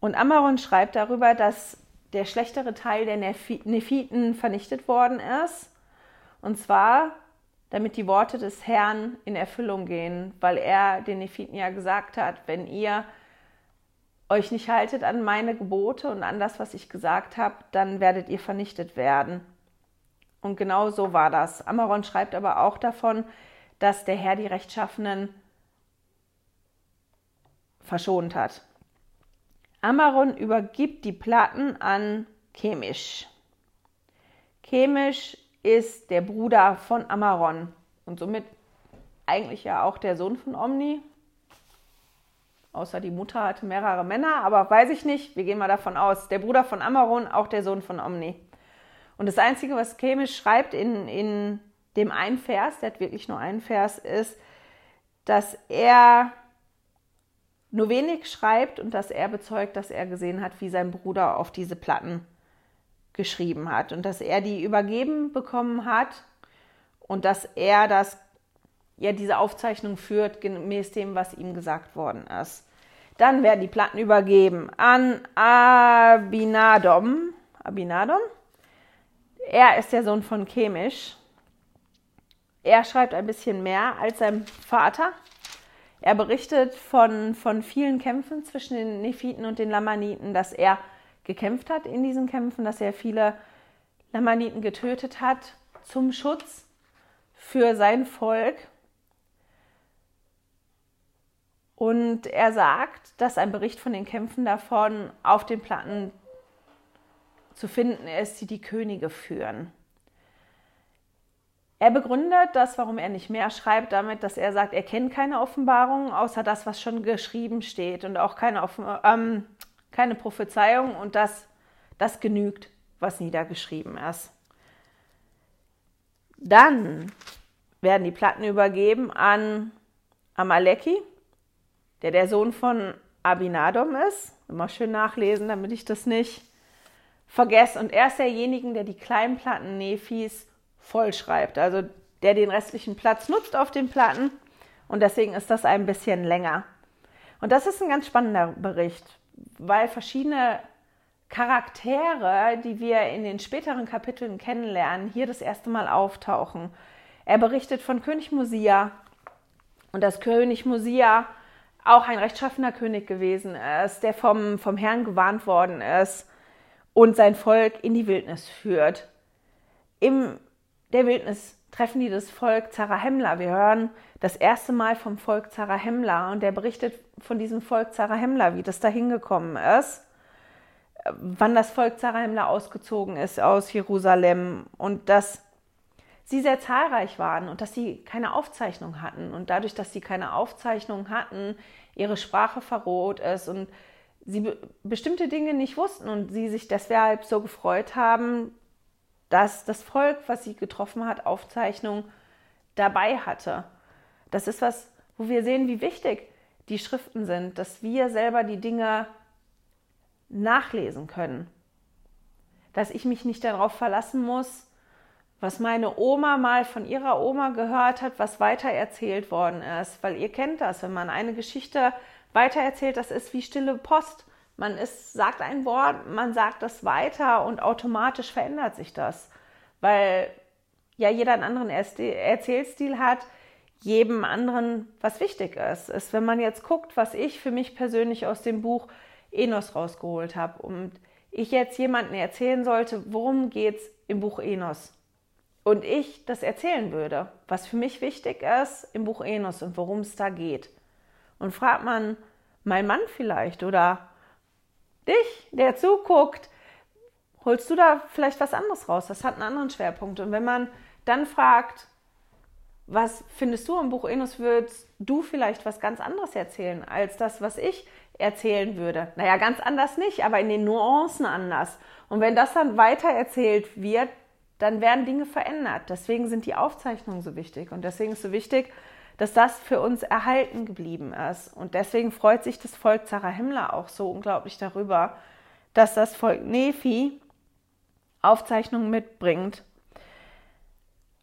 und Amaron schreibt darüber, dass der schlechtere Teil der Nephiten vernichtet worden ist. Und zwar damit die Worte des Herrn in Erfüllung gehen, weil er den Nephiten ja gesagt hat, wenn ihr euch nicht haltet an meine Gebote und an das, was ich gesagt habe, dann werdet ihr vernichtet werden. Und genau so war das. Amaron schreibt aber auch davon, dass der Herr die Rechtschaffenen verschont hat. Amaron übergibt die Platten an Chemisch. Chemisch ist der Bruder von Amaron und somit eigentlich ja auch der Sohn von Omni. Außer die Mutter hatte mehrere Männer, aber weiß ich nicht. Wir gehen mal davon aus. Der Bruder von Amaron, auch der Sohn von Omni. Und das Einzige, was Chemisch schreibt in, in dem einen Vers, der hat wirklich nur einen Vers, ist, dass er nur wenig schreibt und dass er bezeugt, dass er gesehen hat, wie sein Bruder auf diese Platten geschrieben hat und dass er die übergeben bekommen hat und dass er das ja diese Aufzeichnung führt gemäß dem, was ihm gesagt worden ist. Dann werden die Platten übergeben an Abinadom. Abinadom. Er ist der Sohn von Chemisch. er schreibt ein bisschen mehr als sein Vater. Er berichtet von, von vielen Kämpfen zwischen den Nephiten und den Lamaniten, dass er gekämpft hat in diesen Kämpfen, dass er viele Lamaniten getötet hat zum Schutz für sein Volk. Und er sagt, dass ein Bericht von den Kämpfen davon auf den Platten zu finden ist, die die Könige führen. Er begründet das, warum er nicht mehr schreibt, damit, dass er sagt, er kennt keine Offenbarung, außer das, was schon geschrieben steht und auch keine, Offen ähm, keine Prophezeiung und das, das genügt, was niedergeschrieben ist. Dann werden die Platten übergeben an Amaleki, der der Sohn von Abinadom ist. Immer schön nachlesen, damit ich das nicht vergesse. Und er ist derjenige, der die kleinen Platten Nephis vollschreibt, also der den restlichen Platz nutzt auf den Platten und deswegen ist das ein bisschen länger. Und das ist ein ganz spannender Bericht, weil verschiedene Charaktere, die wir in den späteren Kapiteln kennenlernen, hier das erste Mal auftauchen. Er berichtet von König Musia und dass König Musia auch ein rechtschaffener König gewesen ist, der vom, vom Herrn gewarnt worden ist und sein Volk in die Wildnis führt. Im der Wildnis treffen die das Volk Zarahemla. Wir hören das erste Mal vom Volk Zarahemla und der berichtet von diesem Volk Zarahemla, wie das da hingekommen ist, wann das Volk Zarahemla ausgezogen ist aus Jerusalem und dass sie sehr zahlreich waren und dass sie keine Aufzeichnung hatten. Und dadurch, dass sie keine Aufzeichnung hatten, ihre Sprache verroht ist und sie bestimmte Dinge nicht wussten und sie sich deshalb so gefreut haben, dass das Volk, was sie getroffen hat, Aufzeichnung dabei hatte. Das ist was, wo wir sehen, wie wichtig die Schriften sind, dass wir selber die Dinge nachlesen können. Dass ich mich nicht darauf verlassen muss, was meine Oma mal von ihrer Oma gehört hat, was weitererzählt worden ist. Weil ihr kennt das, wenn man eine Geschichte weitererzählt, das ist wie stille Post. Man ist, sagt ein Wort, man sagt das weiter und automatisch verändert sich das, weil ja jeder einen anderen Erzählstil hat, jedem anderen was wichtig ist. Ist, wenn man jetzt guckt, was ich für mich persönlich aus dem Buch Enos rausgeholt habe und ich jetzt jemandem erzählen sollte, worum geht's im Buch Enos und ich das erzählen würde, was für mich wichtig ist im Buch Enos und worum es da geht. Und fragt man mein Mann vielleicht oder dich, der zuguckt, holst du da vielleicht was anderes raus. Das hat einen anderen Schwerpunkt. Und wenn man dann fragt, was findest du im Buch Enos, würdest du vielleicht was ganz anderes erzählen als das, was ich erzählen würde. Naja, ganz anders nicht, aber in den Nuancen anders. Und wenn das dann weiter erzählt wird, dann werden Dinge verändert. Deswegen sind die Aufzeichnungen so wichtig. Und deswegen ist so wichtig, dass das für uns erhalten geblieben ist. Und deswegen freut sich das Volk Zarahemla auch so unglaublich darüber, dass das Volk Nephi Aufzeichnungen mitbringt.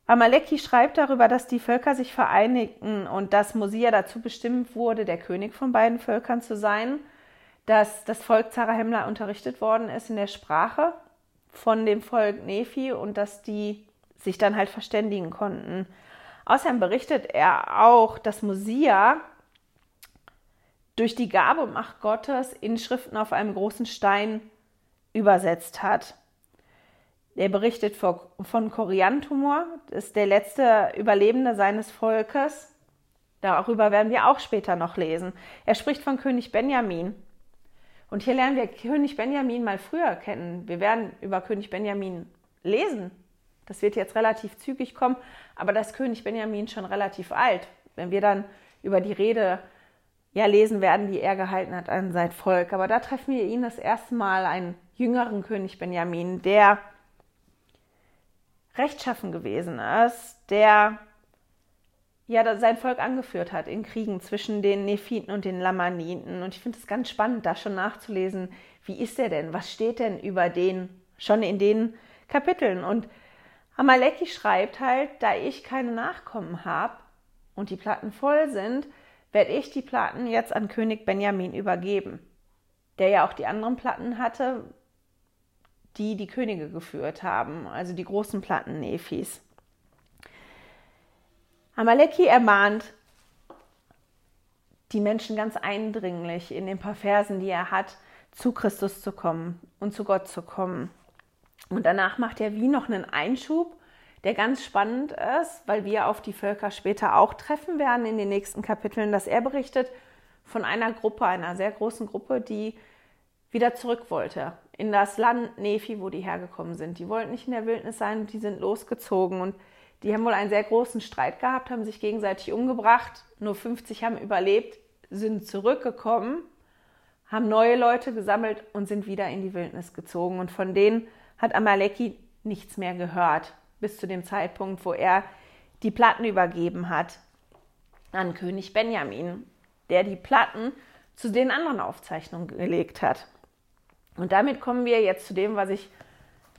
Amaleki schreibt darüber, dass die Völker sich vereinigten und dass Mosia dazu bestimmt wurde, der König von beiden Völkern zu sein, dass das Volk Zarahemla unterrichtet worden ist in der Sprache von dem Volk Nephi und dass die sich dann halt verständigen konnten. Außerdem berichtet er auch, dass Mosia durch die Gabe und Macht Gottes Inschriften auf einem großen Stein übersetzt hat. Er berichtet von Koriantumor, das ist der letzte Überlebende seines Volkes. Darüber werden wir auch später noch lesen. Er spricht von König Benjamin. Und hier lernen wir König Benjamin mal früher kennen. Wir werden über König Benjamin lesen das wird jetzt relativ zügig kommen, aber das König Benjamin schon relativ alt. Wenn wir dann über die Rede ja lesen werden, die er gehalten hat an sein Volk. Aber da treffen wir ihn das erste Mal, einen jüngeren König Benjamin, der rechtschaffen gewesen ist, der ja sein Volk angeführt hat in Kriegen zwischen den Nephiten und den Lamaniten. Und ich finde es ganz spannend, da schon nachzulesen, wie ist er denn? Was steht denn über den schon in den Kapiteln? Und Amaleki schreibt halt, da ich keine Nachkommen habe und die Platten voll sind, werde ich die Platten jetzt an König Benjamin übergeben, der ja auch die anderen Platten hatte, die die Könige geführt haben, also die großen Platten Nephis. Amaleki ermahnt die Menschen ganz eindringlich in den paar Versen, die er hat, zu Christus zu kommen und zu Gott zu kommen. Und danach macht er wie noch einen Einschub, der ganz spannend ist, weil wir auf die Völker später auch treffen werden in den nächsten Kapiteln, dass er berichtet von einer Gruppe, einer sehr großen Gruppe, die wieder zurück wollte in das Land Nephi, wo die hergekommen sind. Die wollten nicht in der Wildnis sein und die sind losgezogen und die haben wohl einen sehr großen Streit gehabt, haben sich gegenseitig umgebracht. Nur 50 haben überlebt, sind zurückgekommen, haben neue Leute gesammelt und sind wieder in die Wildnis gezogen. Und von denen hat Amaleki nichts mehr gehört, bis zu dem Zeitpunkt, wo er die Platten übergeben hat an König Benjamin, der die Platten zu den anderen Aufzeichnungen gelegt hat. Und damit kommen wir jetzt zu dem, was ich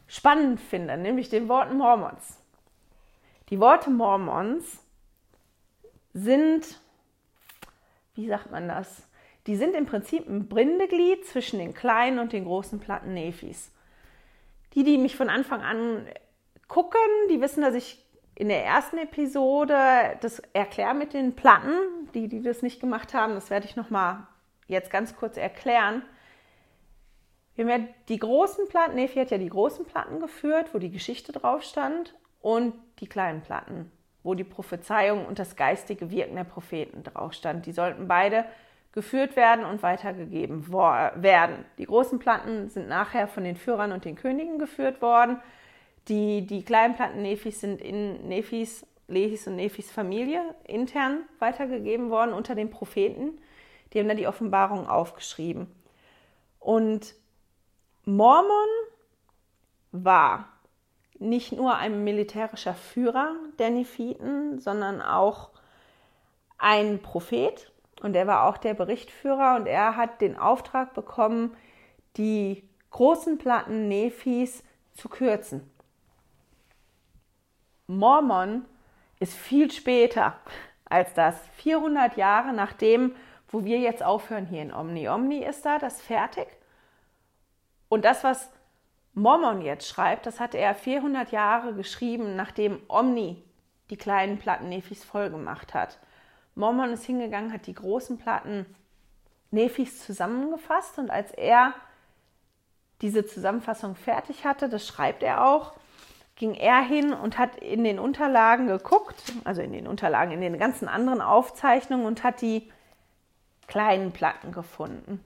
spannend finde, nämlich den Worten Mormons. Die Worte Mormons sind, wie sagt man das? Die sind im Prinzip ein Bindeglied zwischen den kleinen und den großen Platten Nephis. Die, die mich von Anfang an gucken, die wissen, dass ich in der ersten Episode das erkläre mit den Platten. Die, die das nicht gemacht haben, das werde ich nochmal jetzt ganz kurz erklären. Wir haben ja die großen Platten, Nefi hat ja die großen Platten geführt, wo die Geschichte drauf stand, und die kleinen Platten, wo die Prophezeiung und das geistige Wirken der Propheten drauf stand. Die sollten beide geführt werden und weitergegeben werden. Die großen Platten sind nachher von den Führern und den Königen geführt worden. Die, die kleinen Platten Nephis sind in Nephis, Lehis und Nephis Familie intern weitergegeben worden unter den Propheten. Die haben dann die Offenbarung aufgeschrieben. Und Mormon war nicht nur ein militärischer Führer der Nephiten, sondern auch ein Prophet und er war auch der Berichtführer und er hat den Auftrag bekommen, die großen Platten Nephis zu kürzen. Mormon ist viel später als das, 400 Jahre nachdem, wo wir jetzt aufhören hier in Omni. Omni ist da, das fertig. Und das, was Mormon jetzt schreibt, das hat er 400 Jahre geschrieben, nachdem Omni die kleinen Platten Nephis voll gemacht hat. Mormon ist hingegangen, hat die großen Platten Nephis zusammengefasst und als er diese Zusammenfassung fertig hatte, das schreibt er auch, ging er hin und hat in den Unterlagen geguckt, also in den Unterlagen, in den ganzen anderen Aufzeichnungen und hat die kleinen Platten gefunden.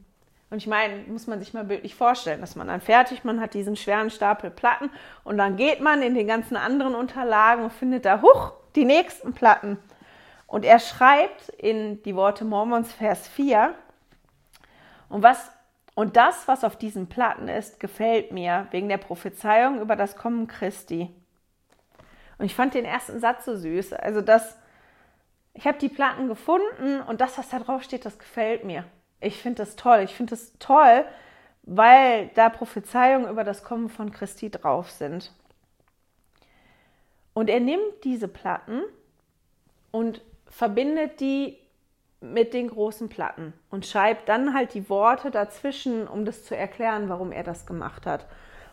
Und ich meine, muss man sich mal bildlich vorstellen, dass man dann fertig, man hat diesen schweren Stapel Platten und dann geht man in den ganzen anderen Unterlagen und findet da, huch, die nächsten Platten. Und er schreibt in die Worte Mormons Vers 4, und, was, und das, was auf diesen Platten ist, gefällt mir wegen der Prophezeiung über das Kommen Christi. Und ich fand den ersten Satz so süß. Also das, ich habe die Platten gefunden und das, was da drauf steht, das gefällt mir. Ich finde das toll. Ich finde das toll, weil da Prophezeiungen über das Kommen von Christi drauf sind. Und er nimmt diese Platten und verbindet die mit den großen Platten und schreibt dann halt die Worte dazwischen, um das zu erklären, warum er das gemacht hat.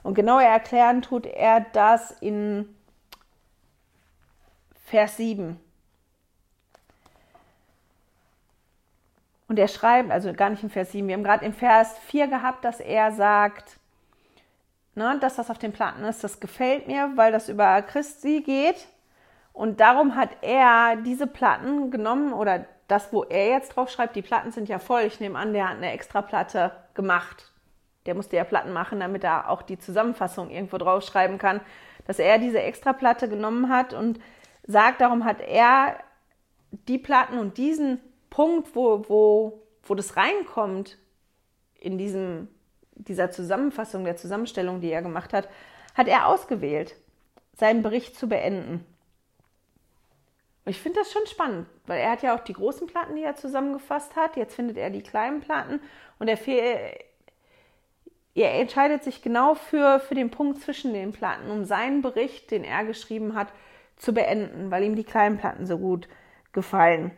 Und genauer erklären tut er das in Vers 7. Und er schreibt, also gar nicht im Vers 7, wir haben gerade im Vers 4 gehabt, dass er sagt, ne, dass das auf den Platten ist, das gefällt mir, weil das über Christi geht. Und darum hat er diese Platten genommen oder das, wo er jetzt drauf schreibt, die Platten sind ja voll. Ich nehme an, der hat eine extra Platte gemacht. Der musste ja Platten machen, damit er auch die Zusammenfassung irgendwo draufschreiben kann, dass er diese extra Platte genommen hat und sagt, darum hat er die Platten und diesen Punkt, wo, wo, wo das reinkommt in diesem, dieser Zusammenfassung, der Zusammenstellung, die er gemacht hat, hat er ausgewählt, seinen Bericht zu beenden. Und ich finde das schon spannend, weil er hat ja auch die großen Platten, die er zusammengefasst hat. Jetzt findet er die kleinen Platten und er, er entscheidet sich genau für, für den Punkt zwischen den Platten, um seinen Bericht, den er geschrieben hat, zu beenden, weil ihm die kleinen Platten so gut gefallen.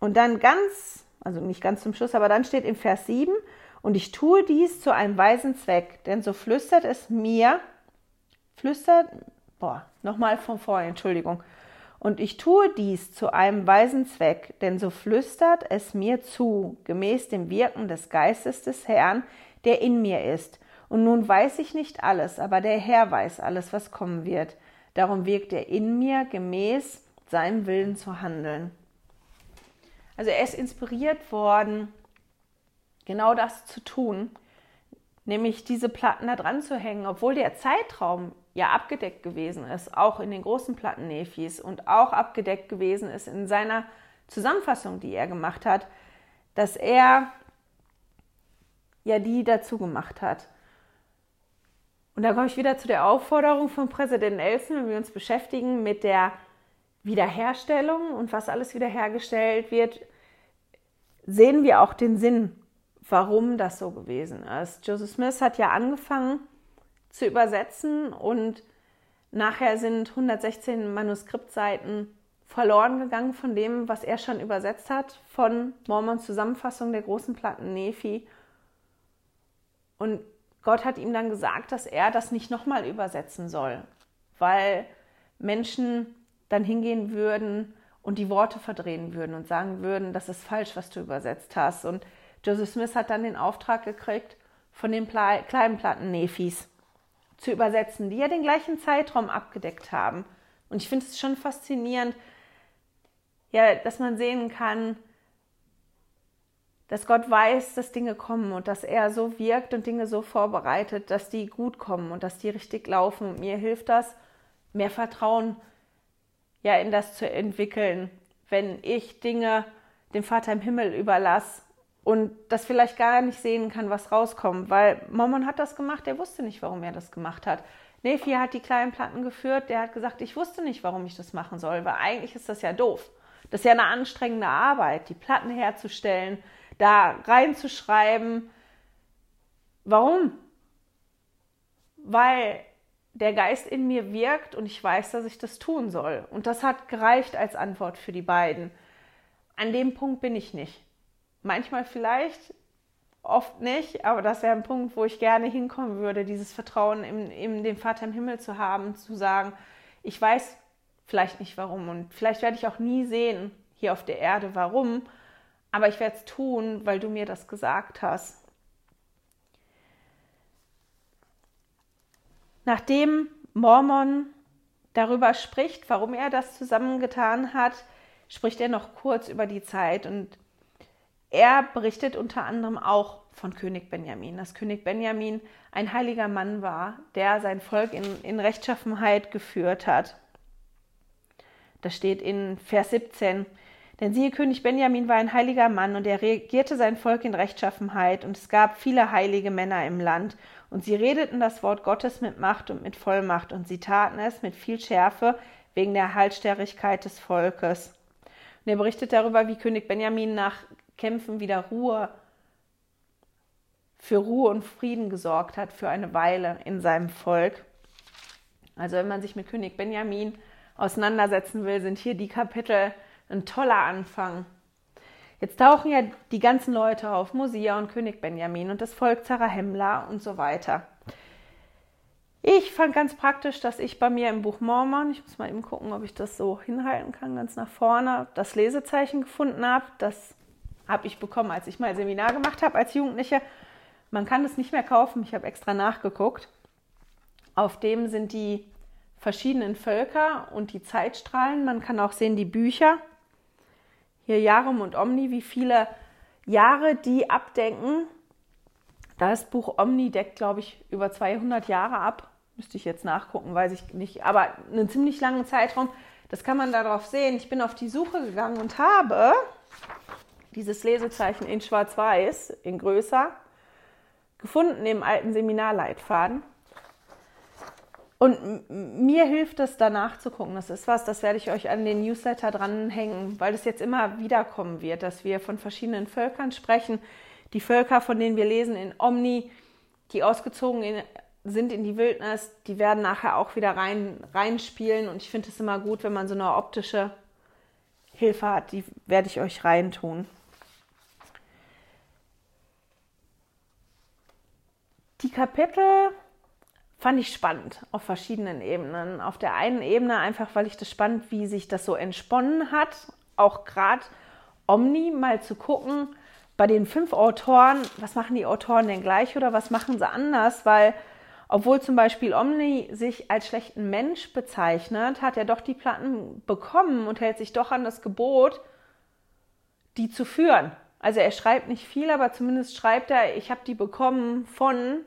Und dann ganz, also nicht ganz zum Schluss, aber dann steht im Vers 7, und ich tue dies zu einem weisen Zweck, denn so flüstert es mir, flüstert, boah, nochmal von vorher, Entschuldigung. Und ich tue dies zu einem weisen Zweck, denn so flüstert es mir zu, gemäß dem Wirken des Geistes des Herrn, der in mir ist. Und nun weiß ich nicht alles, aber der Herr weiß alles, was kommen wird. Darum wirkt er in mir, gemäß seinem Willen zu handeln. Also er ist inspiriert worden, genau das zu tun, nämlich diese Platten da dran zu hängen, obwohl der Zeitraum ja abgedeckt gewesen ist, auch in den großen Platten Nefis und auch abgedeckt gewesen ist in seiner Zusammenfassung, die er gemacht hat, dass er ja die dazu gemacht hat. Und da komme ich wieder zu der Aufforderung von Präsident Nelson, wenn wir uns beschäftigen mit der Wiederherstellung und was alles wiederhergestellt wird, sehen wir auch den Sinn, warum das so gewesen ist. Joseph Smith hat ja angefangen zu übersetzen und nachher sind 116 Manuskriptseiten verloren gegangen von dem, was er schon übersetzt hat, von Mormons Zusammenfassung der großen Platten Nephi. Und Gott hat ihm dann gesagt, dass er das nicht nochmal übersetzen soll, weil Menschen dann hingehen würden und die Worte verdrehen würden und sagen würden, das ist falsch, was du übersetzt hast. Und Joseph Smith hat dann den Auftrag gekriegt, von den kleinen Platten Nephis zu übersetzen, die ja den gleichen Zeitraum abgedeckt haben. Und ich finde es schon faszinierend, ja, dass man sehen kann, dass Gott weiß, dass Dinge kommen und dass er so wirkt und Dinge so vorbereitet, dass die gut kommen und dass die richtig laufen. Und mir hilft das, mehr Vertrauen ja in das zu entwickeln, wenn ich Dinge dem Vater im Himmel überlasse und das vielleicht gar nicht sehen kann, was rauskommt, weil Mormon hat das gemacht, der wusste nicht, warum er das gemacht hat. Nephi hat die kleinen Platten geführt, der hat gesagt, ich wusste nicht, warum ich das machen soll, weil eigentlich ist das ja doof. Das ist ja eine anstrengende Arbeit, die Platten herzustellen, da reinzuschreiben. Warum? Weil der Geist in mir wirkt und ich weiß, dass ich das tun soll. Und das hat gereicht als Antwort für die beiden. An dem Punkt bin ich nicht. Manchmal vielleicht, oft nicht, aber das wäre ein Punkt, wo ich gerne hinkommen würde, dieses Vertrauen in, in den Vater im Himmel zu haben, zu sagen, ich weiß vielleicht nicht warum und vielleicht werde ich auch nie sehen hier auf der Erde warum, aber ich werde es tun, weil du mir das gesagt hast. Nachdem Mormon darüber spricht, warum er das zusammengetan hat, spricht er noch kurz über die Zeit und er berichtet unter anderem auch von König Benjamin, dass König Benjamin ein heiliger Mann war, der sein Volk in, in Rechtschaffenheit geführt hat. Das steht in Vers 17. Denn siehe, König Benjamin war ein heiliger Mann und er regierte sein Volk in Rechtschaffenheit und es gab viele heilige Männer im Land und sie redeten das Wort Gottes mit Macht und mit Vollmacht, und sie taten es mit viel Schärfe wegen der Haltsterrigkeit des Volkes. Und er berichtet darüber, wie König Benjamin nach Kämpfen wieder Ruhe, für Ruhe und Frieden gesorgt hat, für eine Weile in seinem Volk. Also wenn man sich mit König Benjamin auseinandersetzen will, sind hier die Kapitel ein toller Anfang. Jetzt tauchen ja die ganzen Leute auf, Mosia und König Benjamin und das Volk Zarahemla und so weiter. Ich fand ganz praktisch, dass ich bei mir im Buch Mormon, ich muss mal eben gucken, ob ich das so hinhalten kann, ganz nach vorne, das Lesezeichen gefunden habe. Das habe ich bekommen, als ich mal Seminar gemacht habe als Jugendliche. Man kann es nicht mehr kaufen, ich habe extra nachgeguckt. Auf dem sind die verschiedenen Völker und die Zeitstrahlen. Man kann auch sehen die Bücher hier Jarum und Omni, wie viele Jahre die abdenken. Das Buch Omni deckt, glaube ich, über 200 Jahre ab. Müsste ich jetzt nachgucken, weiß ich nicht. Aber einen ziemlich langen Zeitraum. Das kann man darauf sehen. Ich bin auf die Suche gegangen und habe dieses Lesezeichen in Schwarz-Weiß, in größer, gefunden im alten Seminarleitfaden. Und mir hilft es, danach zu gucken. Das ist was, das werde ich euch an den Newsletter dranhängen, weil es jetzt immer wieder kommen wird, dass wir von verschiedenen Völkern sprechen. Die Völker, von denen wir lesen in Omni, die ausgezogen in, sind in die Wildnis, die werden nachher auch wieder rein, reinspielen. Und ich finde es immer gut, wenn man so eine optische Hilfe hat. Die werde ich euch reintun. Die Kapitel fand ich spannend auf verschiedenen Ebenen. Auf der einen Ebene einfach, weil ich das spannend, wie sich das so entsponnen hat, auch gerade Omni mal zu gucken, bei den fünf Autoren, was machen die Autoren denn gleich oder was machen sie anders? Weil, obwohl zum Beispiel Omni sich als schlechten Mensch bezeichnet, hat er doch die Platten bekommen und hält sich doch an das Gebot, die zu führen. Also er schreibt nicht viel, aber zumindest schreibt er, ich habe die bekommen von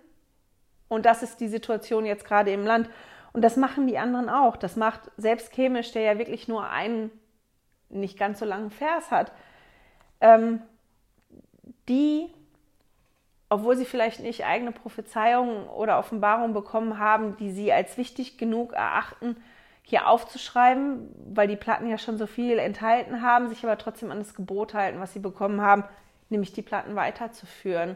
und das ist die Situation jetzt gerade im Land. Und das machen die anderen auch. Das macht selbst Chemisch, der ja wirklich nur einen nicht ganz so langen Vers hat. Ähm, die, obwohl sie vielleicht nicht eigene Prophezeiungen oder Offenbarungen bekommen haben, die sie als wichtig genug erachten, hier aufzuschreiben, weil die Platten ja schon so viel enthalten haben, sich aber trotzdem an das Gebot halten, was sie bekommen haben, nämlich die Platten weiterzuführen.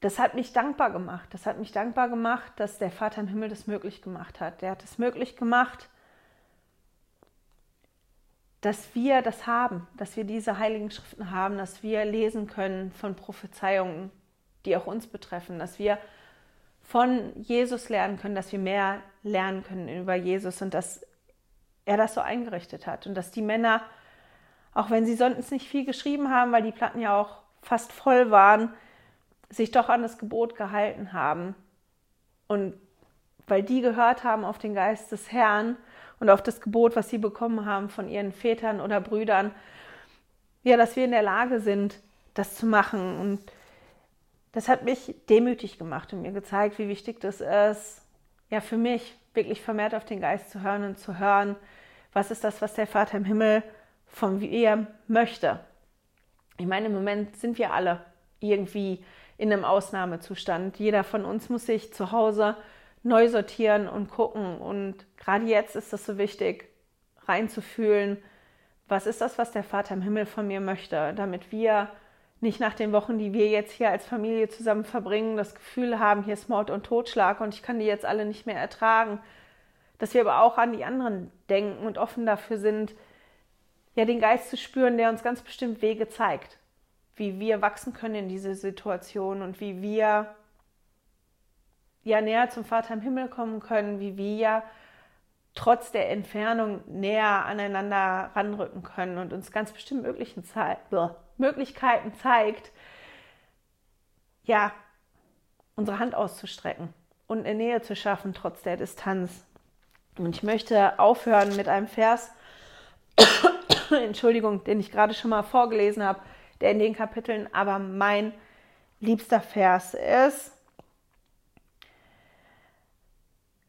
Das hat mich dankbar gemacht. Das hat mich dankbar gemacht, dass der Vater im Himmel das möglich gemacht hat. Der hat es möglich gemacht, dass wir das haben, dass wir diese heiligen Schriften haben, dass wir lesen können von Prophezeiungen, die auch uns betreffen, dass wir von Jesus lernen können, dass wir mehr lernen können über Jesus und dass er das so eingerichtet hat und dass die Männer, auch wenn sie sonst nicht viel geschrieben haben, weil die Platten ja auch fast voll waren, sich doch an das Gebot gehalten haben und weil die gehört haben auf den Geist des Herrn und auf das Gebot, was sie bekommen haben von ihren Vätern oder Brüdern, ja, dass wir in der Lage sind, das zu machen. Und das hat mich demütig gemacht und mir gezeigt, wie wichtig das ist, ja, für mich wirklich vermehrt auf den Geist zu hören und zu hören, was ist das, was der Vater im Himmel von mir möchte. Ich meine, im Moment sind wir alle irgendwie in einem Ausnahmezustand. Jeder von uns muss sich zu Hause neu sortieren und gucken. Und gerade jetzt ist es so wichtig, reinzufühlen, was ist das, was der Vater im Himmel von mir möchte, damit wir nicht nach den Wochen, die wir jetzt hier als Familie zusammen verbringen, das Gefühl haben, hier ist Mord und Totschlag und ich kann die jetzt alle nicht mehr ertragen. Dass wir aber auch an die anderen denken und offen dafür sind, ja, den Geist zu spüren, der uns ganz bestimmt Wege zeigt, wie wir wachsen können in diese Situation und wie wir ja näher zum Vater im Himmel kommen können, wie wir trotz der Entfernung näher aneinander ranrücken können und uns ganz bestimmt möglichen Ze Möglichkeiten zeigt, ja, unsere Hand auszustrecken und eine Nähe zu schaffen trotz der Distanz. Und ich möchte aufhören mit einem Vers, Entschuldigung, den ich gerade schon mal vorgelesen habe, der in den Kapiteln aber mein liebster Vers ist.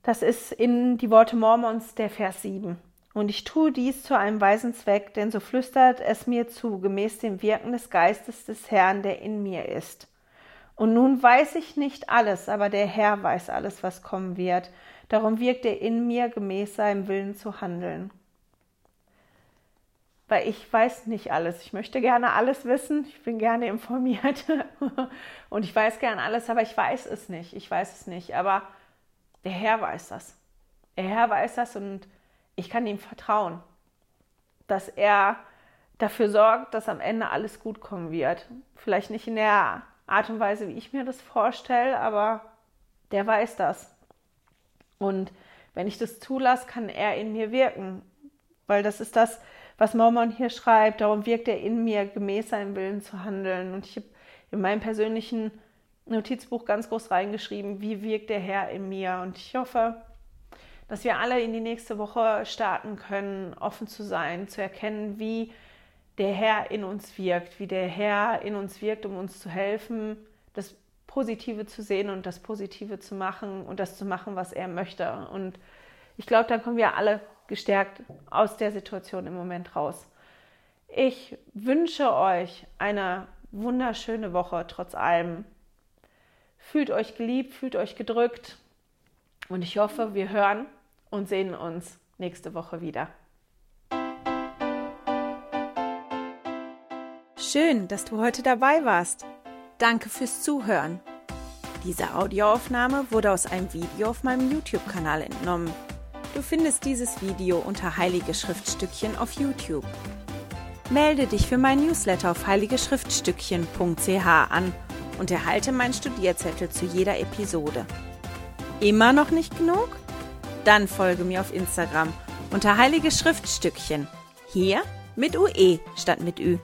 Das ist in die Worte Mormons der Vers 7. Und ich tue dies zu einem weisen Zweck, denn so flüstert es mir zu, gemäß dem Wirken des Geistes des Herrn, der in mir ist. Und nun weiß ich nicht alles, aber der Herr weiß alles, was kommen wird. Darum wirkt er in mir, gemäß seinem Willen zu handeln. Weil ich weiß nicht alles. Ich möchte gerne alles wissen. Ich bin gerne informiert. Und ich weiß gerne alles, aber ich weiß es nicht. Ich weiß es nicht. Aber der Herr weiß das. Der Herr weiß das und ich kann ihm vertrauen, dass er dafür sorgt, dass am Ende alles gut kommen wird. Vielleicht nicht in der Art und Weise, wie ich mir das vorstelle, aber der weiß das. Und wenn ich das zulasse, kann er in mir wirken. Weil das ist das, was Mormon hier schreibt. Darum wirkt er in mir, gemäß seinem Willen zu handeln. Und ich habe in meinem persönlichen Notizbuch ganz groß reingeschrieben, wie wirkt der Herr in mir. Und ich hoffe, dass wir alle in die nächste Woche starten können, offen zu sein, zu erkennen, wie der Herr in uns wirkt, wie der Herr in uns wirkt, um uns zu helfen, das Positive zu sehen und das Positive zu machen und das zu machen, was er möchte. Und ich glaube, dann kommen wir alle gestärkt aus der Situation im Moment raus. Ich wünsche euch eine wunderschöne Woche trotz allem. Fühlt euch geliebt, fühlt euch gedrückt und ich hoffe, wir hören und sehen uns nächste Woche wieder. Schön, dass du heute dabei warst. Danke fürs Zuhören. Diese Audioaufnahme wurde aus einem Video auf meinem YouTube-Kanal entnommen. Du findest dieses Video unter Heilige Schriftstückchen auf YouTube. Melde dich für mein Newsletter auf heiligeschriftstückchen.ch an und erhalte meinen Studierzettel zu jeder Episode. Immer noch nicht genug? Dann folge mir auf Instagram unter Heilige Schriftstückchen. Hier mit UE statt mit Ü.